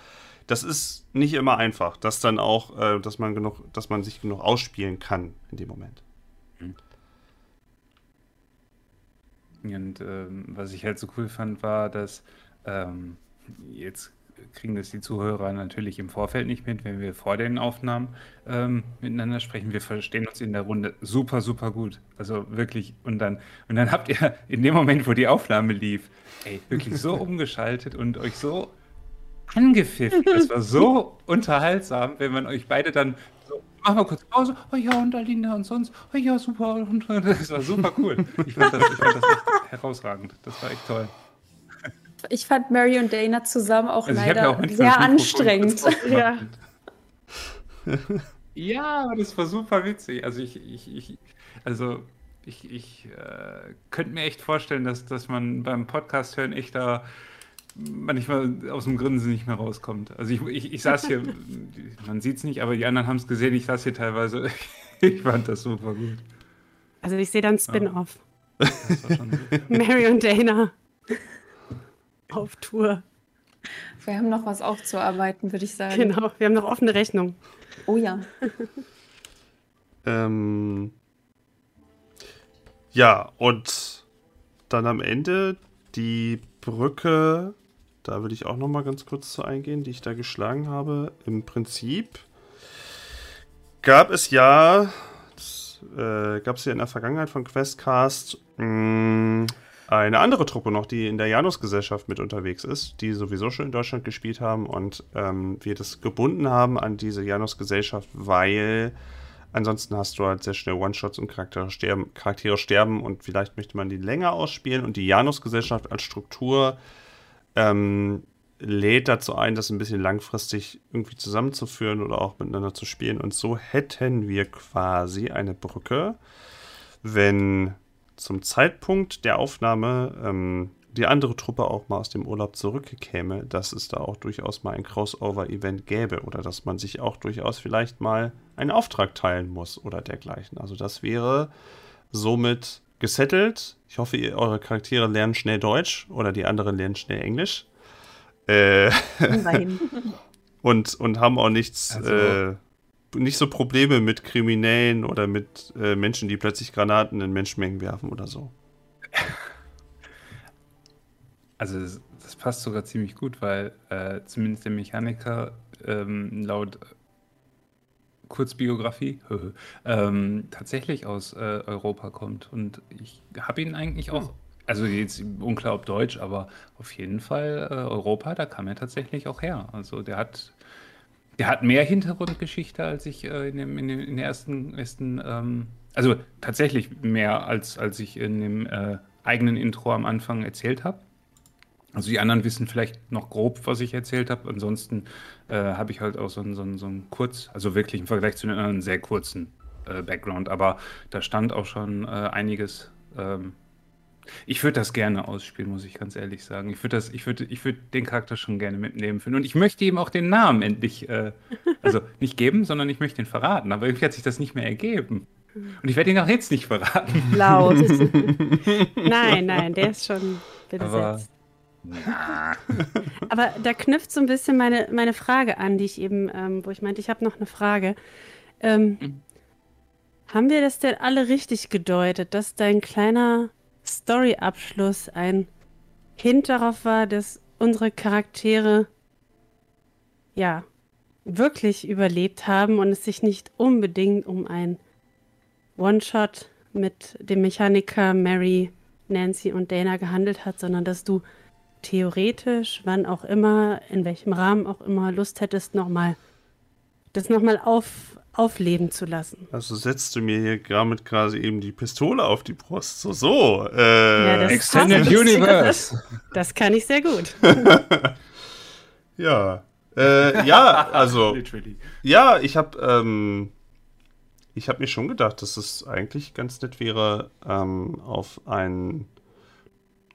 das ist nicht immer einfach, dass dann auch, äh, dass man genug, dass man sich genug ausspielen kann in dem Moment. Und ähm, was ich halt so cool fand, war, dass ähm, jetzt kriegen das die Zuhörer natürlich im Vorfeld nicht mit, wenn wir vor den Aufnahmen ähm, miteinander sprechen. Wir verstehen uns in der Runde super, super gut. Also wirklich. Und dann, und dann habt ihr in dem Moment, wo die Aufnahme lief, ey, wirklich so umgeschaltet und euch so angepfiffen. Das war so unterhaltsam, wenn man euch beide dann so, mach mal kurz Pause, oh ja, und Alina und sonst, oh ja, super. Und, das war super cool. Ich fand das, ich fand das echt herausragend. Das war echt toll. Ich fand Mary und Dana zusammen auch Also leider ja auch sehr anstrengend. Ja. Ja, aber das war super witzig. Also ich, ich, ich also ich, ich äh, könnte mir echt vorstellen, dass, dass man beim Podcast hören echt da manchmal aus dem Grinsen nicht mehr rauskommt. Also ich, ich, ich saß hier, man sieht es nicht, aber die anderen haben es gesehen, ich saß hier teilweise, ich fand das super gut. Also ich sehe dann Spin-off. Das war schon super. Mary und Dana. Auf Tour. Wir haben noch was aufzuarbeiten, würde ich sagen. Genau. Wir haben noch offene Rechnung. Oh ja. Ähm, ja, und dann am Ende die Brücke, da würde ich auch noch mal ganz kurz zu eingehen, die ich da geschlagen habe. Im Prinzip gab es ja, äh, gab es ja in der Vergangenheit von Questcast mh, eine andere Truppe noch, die in der Janus-Gesellschaft mit unterwegs ist, die sowieso schon in Deutschland gespielt haben und ähm, wir das gebunden haben an diese Janus-Gesellschaft, weil Ansonsten hast du halt sehr schnell One-Shots und Charaktere sterben, Charaktere sterben und vielleicht möchte man die länger ausspielen. Und die Janus-Gesellschaft als Struktur ähm, lädt dazu ein, das ein bisschen langfristig irgendwie zusammenzuführen oder auch miteinander zu spielen. Und so hätten wir quasi eine Brücke, wenn zum Zeitpunkt der Aufnahme ähm, die andere Truppe auch mal aus dem Urlaub zurückkäme, dass es da auch durchaus mal ein Crossover-Event gäbe oder dass man sich auch durchaus vielleicht mal einen Auftrag teilen muss oder dergleichen. Also das wäre somit gesettelt. Ich hoffe, ihr, eure Charaktere lernen schnell Deutsch oder die anderen lernen schnell Englisch. Äh, und, und haben auch nichts, Also- äh, nicht so Probleme mit Kriminellen oder mit äh, Menschen, die plötzlich Granaten in Menschenmengen werfen oder so. Also das, das passt sogar ziemlich gut, weil äh, zumindest der Mechaniker ähm, laut Kurzbiografie ähm, tatsächlich aus äh, Europa kommt. Und ich habe ihn eigentlich auch, also jetzt unklar ob Deutsch, aber auf jeden Fall äh, Europa, da kam er tatsächlich auch her. Also der hat, der hat mehr Hintergrundgeschichte, als ich äh, in, dem, in, dem, in der ersten, ersten ähm, also tatsächlich mehr, als, als ich in dem äh, eigenen Intro am Anfang erzählt habe. Also die anderen wissen vielleicht noch grob, was ich erzählt habe. Ansonsten äh, habe ich halt auch so einen so so ein kurz, also wirklich im Vergleich zu den anderen sehr kurzen äh, Background. Aber da stand auch schon äh, einiges. Ähm, ich würde das gerne ausspielen, muss ich ganz ehrlich sagen. Ich würde ich würde, ich würde den Charakter schon gerne mitnehmen finden. Und ich möchte ihm auch den Namen endlich, äh, also nicht geben, sondern ich möchte ihn verraten. Aber irgendwie hat sich das nicht mehr ergeben. Und ich werde ihn auch jetzt nicht verraten. Laut. nein, nein, der ist schon besetzt. Aber da knüpft so ein bisschen meine, meine Frage an, die ich eben, ähm, wo ich meinte, ich habe noch eine Frage. Ähm, Mhm. haben wir das denn alle richtig gedeutet, dass dein kleiner Story-Abschluss ein Hint darauf war, dass unsere Charaktere ja wirklich überlebt haben und es sich nicht unbedingt um ein One-Shot mit dem Mechaniker Mary, Nancy und Dana gehandelt hat, sondern dass du theoretisch, wann auch immer, in welchem Rahmen auch immer, Lust hättest, nochmal das nochmal auf, aufleben zu lassen. Also setzt du mir hier damit quasi eben die Pistole auf die Brust. So, so. Äh, Ja, das- Extended passt. Universe. Das kann ich sehr gut. ja. Äh, ja, also. Ja, ich habe ähm, ich habe mir schon gedacht, dass es eigentlich ganz nett wäre, ähm, auf ein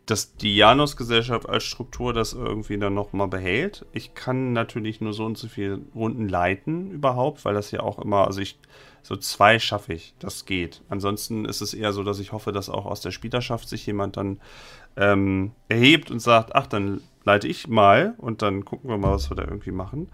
dass die Janus-Gesellschaft als Struktur das irgendwie dann nochmal behält. Ich kann natürlich nur so und so viele Runden leiten überhaupt, weil das ja auch immer, also ich, so zwei schaffe ich, das geht. Ansonsten ist es eher so, dass ich hoffe, dass auch aus der Spielerschaft sich jemand dann ähm, erhebt und sagt, ach, dann leite ich mal und dann gucken wir mal, was wir da irgendwie machen.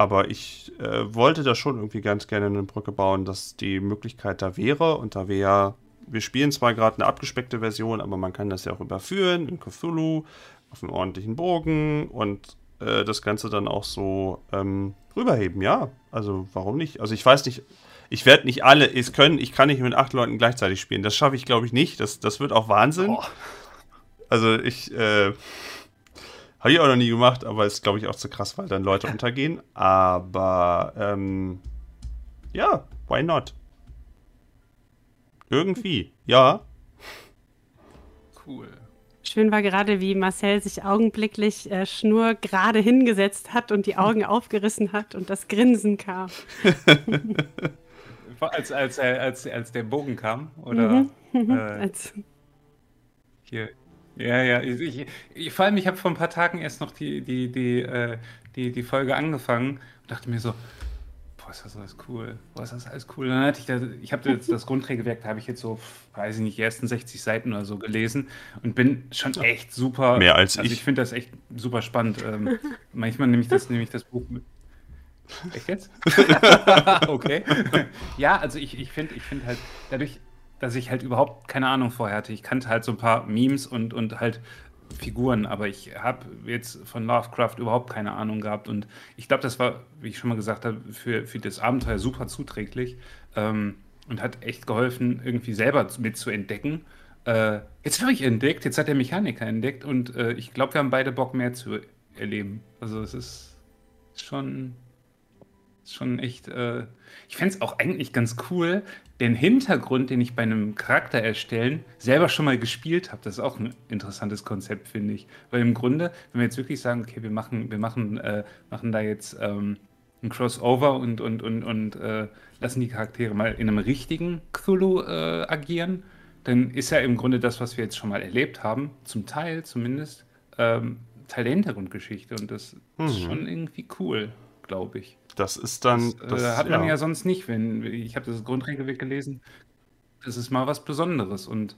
Aber ich äh, wollte da schon irgendwie ganz gerne eine Brücke bauen, dass die Möglichkeit da wäre. Und da wäre, wir spielen zwar gerade eine abgespeckte Version, aber man kann das ja auch überführen in Cthulhu, auf einen ordentlichen Bogen und äh, das Ganze dann auch so ähm, rüberheben. Ja, also warum nicht? Also ich weiß nicht, ich werde nicht alle es können, ich kann nicht mit acht Leuten gleichzeitig spielen. Das schaffe ich, glaube ich, nicht. Das, das wird auch Wahnsinn. Also ich, äh, habe ich auch noch nie gemacht, aber ist, glaube ich, auch zu krass, weil dann Leute untergehen. Aber, ähm, ja, why not? Irgendwie, ja. Cool. Schön war gerade, wie Marcel sich augenblicklich äh, schnur gerade hingesetzt hat und die Augen aufgerissen hat und das Grinsen kam. Als, als, als, als der Bogen kam, oder? Mhm. Äh, Als, Hier. Ja, ja. Ich, ich, ich, vor allem, ich habe vor ein paar Tagen erst noch die, die, die, äh, die, die Folge angefangen und dachte mir so, boah, ist das alles cool. Boah, ist das alles cool. Dann hatte ich da, ich habe jetzt das Grundregelwerk, da habe ich jetzt so, weiß ich nicht, die ersten 60 Seiten oder so gelesen und bin schon echt super. Mehr als also ich. ich finde das echt super spannend. Ähm, manchmal nehme ich das, nehme ich das Buch mit. Echt jetzt? okay. Ja, also ich, ich finde ich find halt, dadurch, dass ich halt überhaupt keine Ahnung vorher hatte, ich kannte halt so ein paar Memes und, und halt Figuren, aber ich habe jetzt von Lovecraft überhaupt keine Ahnung gehabt und ich glaube, das war, wie ich schon mal gesagt habe, für, für das Abenteuer super zuträglich ähm, und hat echt geholfen, irgendwie selber mit zu entdecken. Äh, jetzt habe ich entdeckt, jetzt hat der Mechaniker entdeckt und äh, ich glaube, wir haben beide Bock mehr zu erleben. Also es ist schon, schon echt. Äh, ich fände es auch eigentlich ganz cool, den Hintergrund, den ich bei einem Charakter erstellen, selber schon mal gespielt habe. Das ist auch ein interessantes Konzept, finde ich. Weil im Grunde, wenn wir jetzt wirklich sagen, okay, wir machen, wir machen, äh, machen da jetzt ähm, ein Crossover und, und, und, und äh, lassen die Charaktere mal in einem richtigen Cthulhu äh, agieren, dann ist ja im Grunde das, was wir jetzt schon mal erlebt haben, zum Teil zumindest, ähm, Teil der Hintergrundgeschichte. Und das ist Mhm. schon irgendwie cool, glaube ich. Das ist dann. Das, Das, äh, hat man ja. ja sonst nicht, wenn ich habe das Grundregelwerk gelesen. Das ist mal was Besonderes und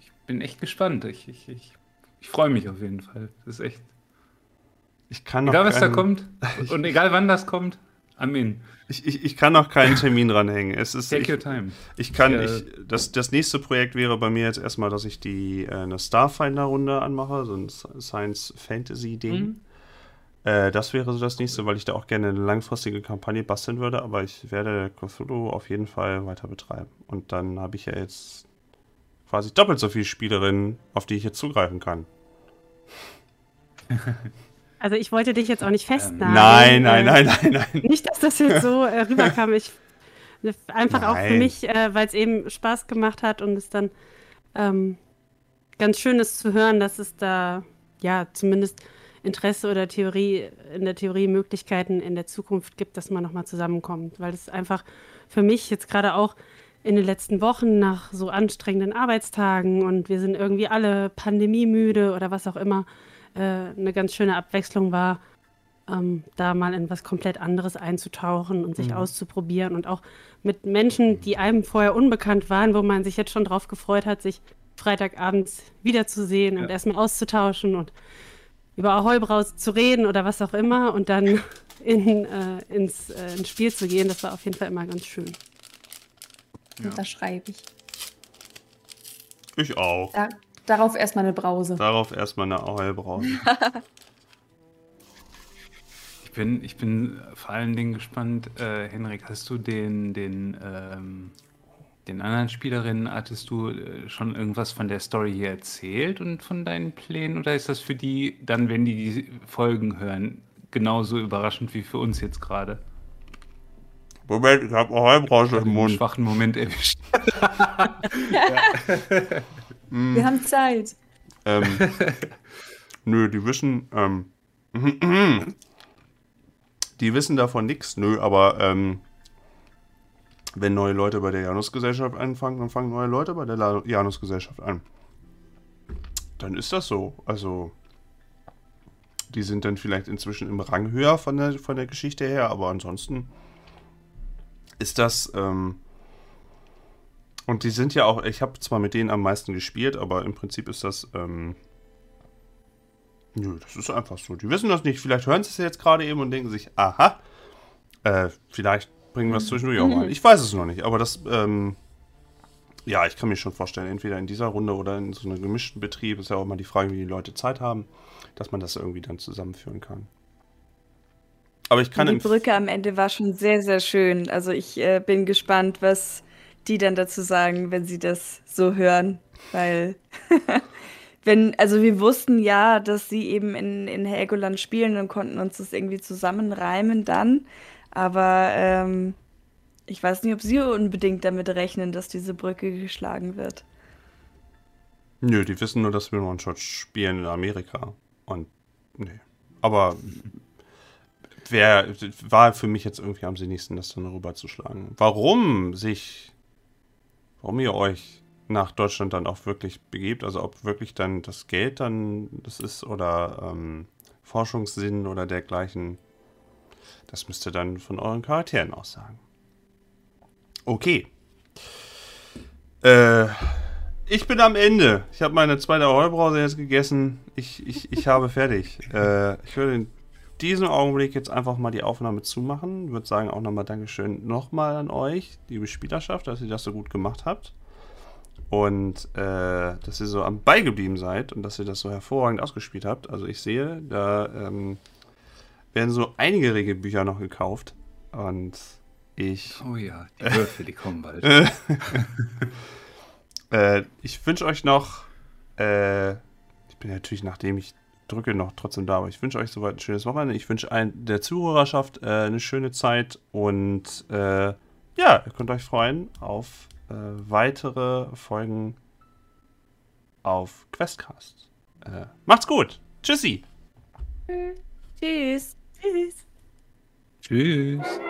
ich bin echt gespannt. Ich, ich, ich, ich freue mich auf jeden Fall. Das ist echt. Ich kann noch Egal was da keinen- kommt und egal wann das kommt, Amen. Ich, ich, ich kann noch keinen Termin dranhängen. Es ist, Take ich, your time. ich kann, Äh, ich, das, das nächste Projekt wäre bei mir jetzt erstmal, dass ich die äh, eine Starfinder-Runde anmache, so ein Science-Fantasy-Ding. Mhm. Äh, das wäre so das nächste, weil ich da auch gerne eine langfristige Kampagne basteln würde, aber ich werde Cthulhu auf jeden Fall weiter betreiben. Und dann habe ich ja jetzt quasi doppelt so viele Spielerinnen, auf die ich jetzt zugreifen kann. Also ich wollte dich jetzt auch nicht festnageln. Nein, nein, äh, nein, nein, nein. Nicht, dass das jetzt so äh, rüberkam. Ich, einfach auch für Nein. mich, äh, weil es eben Spaß gemacht hat und es dann ähm, ganz schön ist zu hören, dass es da ja zumindest Interesse oder Theorie, in der Theorie Möglichkeiten in der Zukunft gibt, dass man nochmal zusammenkommt. Weil es einfach für mich jetzt gerade auch in den letzten Wochen nach so anstrengenden Arbeitstagen und wir sind irgendwie alle pandemiemüde oder was auch immer, äh, eine ganz schöne Abwechslung war, ähm, da mal in was komplett anderes einzutauchen und sich auszuprobieren und auch mit Menschen, die einem vorher unbekannt waren, wo man sich jetzt schon drauf gefreut hat, sich Freitagabends wiederzusehen und Ja. erstmal auszutauschen und über Ahoi-Braus zu reden oder was auch immer und dann in, äh, ins, äh, ins Spiel zu gehen. Das war auf jeden Fall immer ganz schön. Da schreibe ich. Ich auch. Da, darauf erstmal eine Brause. Darauf erstmal eine Heilbrause. Ich bin, ich bin vor allen Dingen gespannt, äh, Henrik, hast du den, den, ähm, den anderen Spielerinnen, hattest du äh, schon irgendwas von der Story hier erzählt und von deinen Plänen? Oder ist das für die dann, wenn die die Folgen hören, genauso überraschend wie für uns jetzt gerade? Moment, ich habe Heilbrause im Den Mund. schwachen Moment erwischt. Wir haben Zeit. Ähm, nö, die wissen, ähm, die wissen davon nichts, nö, aber ähm, wenn neue Leute bei der Janusgesellschaft anfangen, dann fangen neue Leute bei der Janusgesellschaft an. Dann ist das so. Also, die sind dann vielleicht inzwischen im Rang höher von der, von der Geschichte her, aber ansonsten ist das, ähm, und die sind ja auch, ich habe zwar mit denen am meisten gespielt, aber im Prinzip ist das, ähm, nö, das ist einfach so. Die wissen das nicht. Vielleicht hören sie es jetzt gerade eben und denken sich, aha, äh, vielleicht bringen wir es zwischendurch auch mal. Ich weiß es noch nicht, aber das, ähm, ja, ich kann mir schon vorstellen, entweder in dieser Runde oder in so einem gemischten Betrieb, ist ja auch mal die Frage, wie die Leute Zeit haben, dass man das irgendwie dann zusammenführen kann. Aber ich kann die Brücke am Ende war schon sehr, sehr schön. Also ich äh, bin gespannt, was die dann dazu sagen, wenn sie das so hören. Weil, wenn, also wir wussten ja, dass sie eben in, in Helgoland spielen und konnten uns das irgendwie zusammenreimen dann. Aber ähm, ich weiß nicht, ob sie unbedingt damit rechnen, dass diese Brücke geschlagen wird. Nö, die wissen nur, dass wir One-Shot spielen in Amerika. Und, nee. Aber wer war für mich jetzt irgendwie am sinnigsten, das dann rüberzuschlagen. Warum sich, warum ihr euch nach Deutschland dann auch wirklich begebt, also ob wirklich dann das Geld dann das ist oder ähm, Forschungssinn oder dergleichen, das müsst ihr dann von euren Charakteren aus sagen. Okay. Äh, ich bin am Ende. Ich habe meine zweite Heulbrause jetzt gegessen. Ich, ich, ich habe fertig. Äh, ich würde in diesem Augenblick jetzt einfach mal die Aufnahme zumachen. Würde sagen auch nochmal Dankeschön nochmal an euch, liebe Spielerschaft, dass ihr das so gut gemacht habt. Und äh, dass ihr so am Ball geblieben seid und dass ihr das so hervorragend ausgespielt habt. Also ich sehe, da ähm, werden so einige Regelbücher noch gekauft. Und ich Oh ja, die Würfel, die kommen bald. Äh, ich wünsche euch noch, äh, ich bin natürlich, nachdem ich drücke, noch trotzdem da, aber ich wünsche euch soweit ein schönes Wochenende. Ich wünsche allen der Zuhörerschaft äh, eine schöne Zeit und äh, ja, ihr könnt euch freuen auf äh, weitere Folgen auf Questcast. Äh, macht's gut. Tschüssi. Tschüss. Tschüss. Tschüss.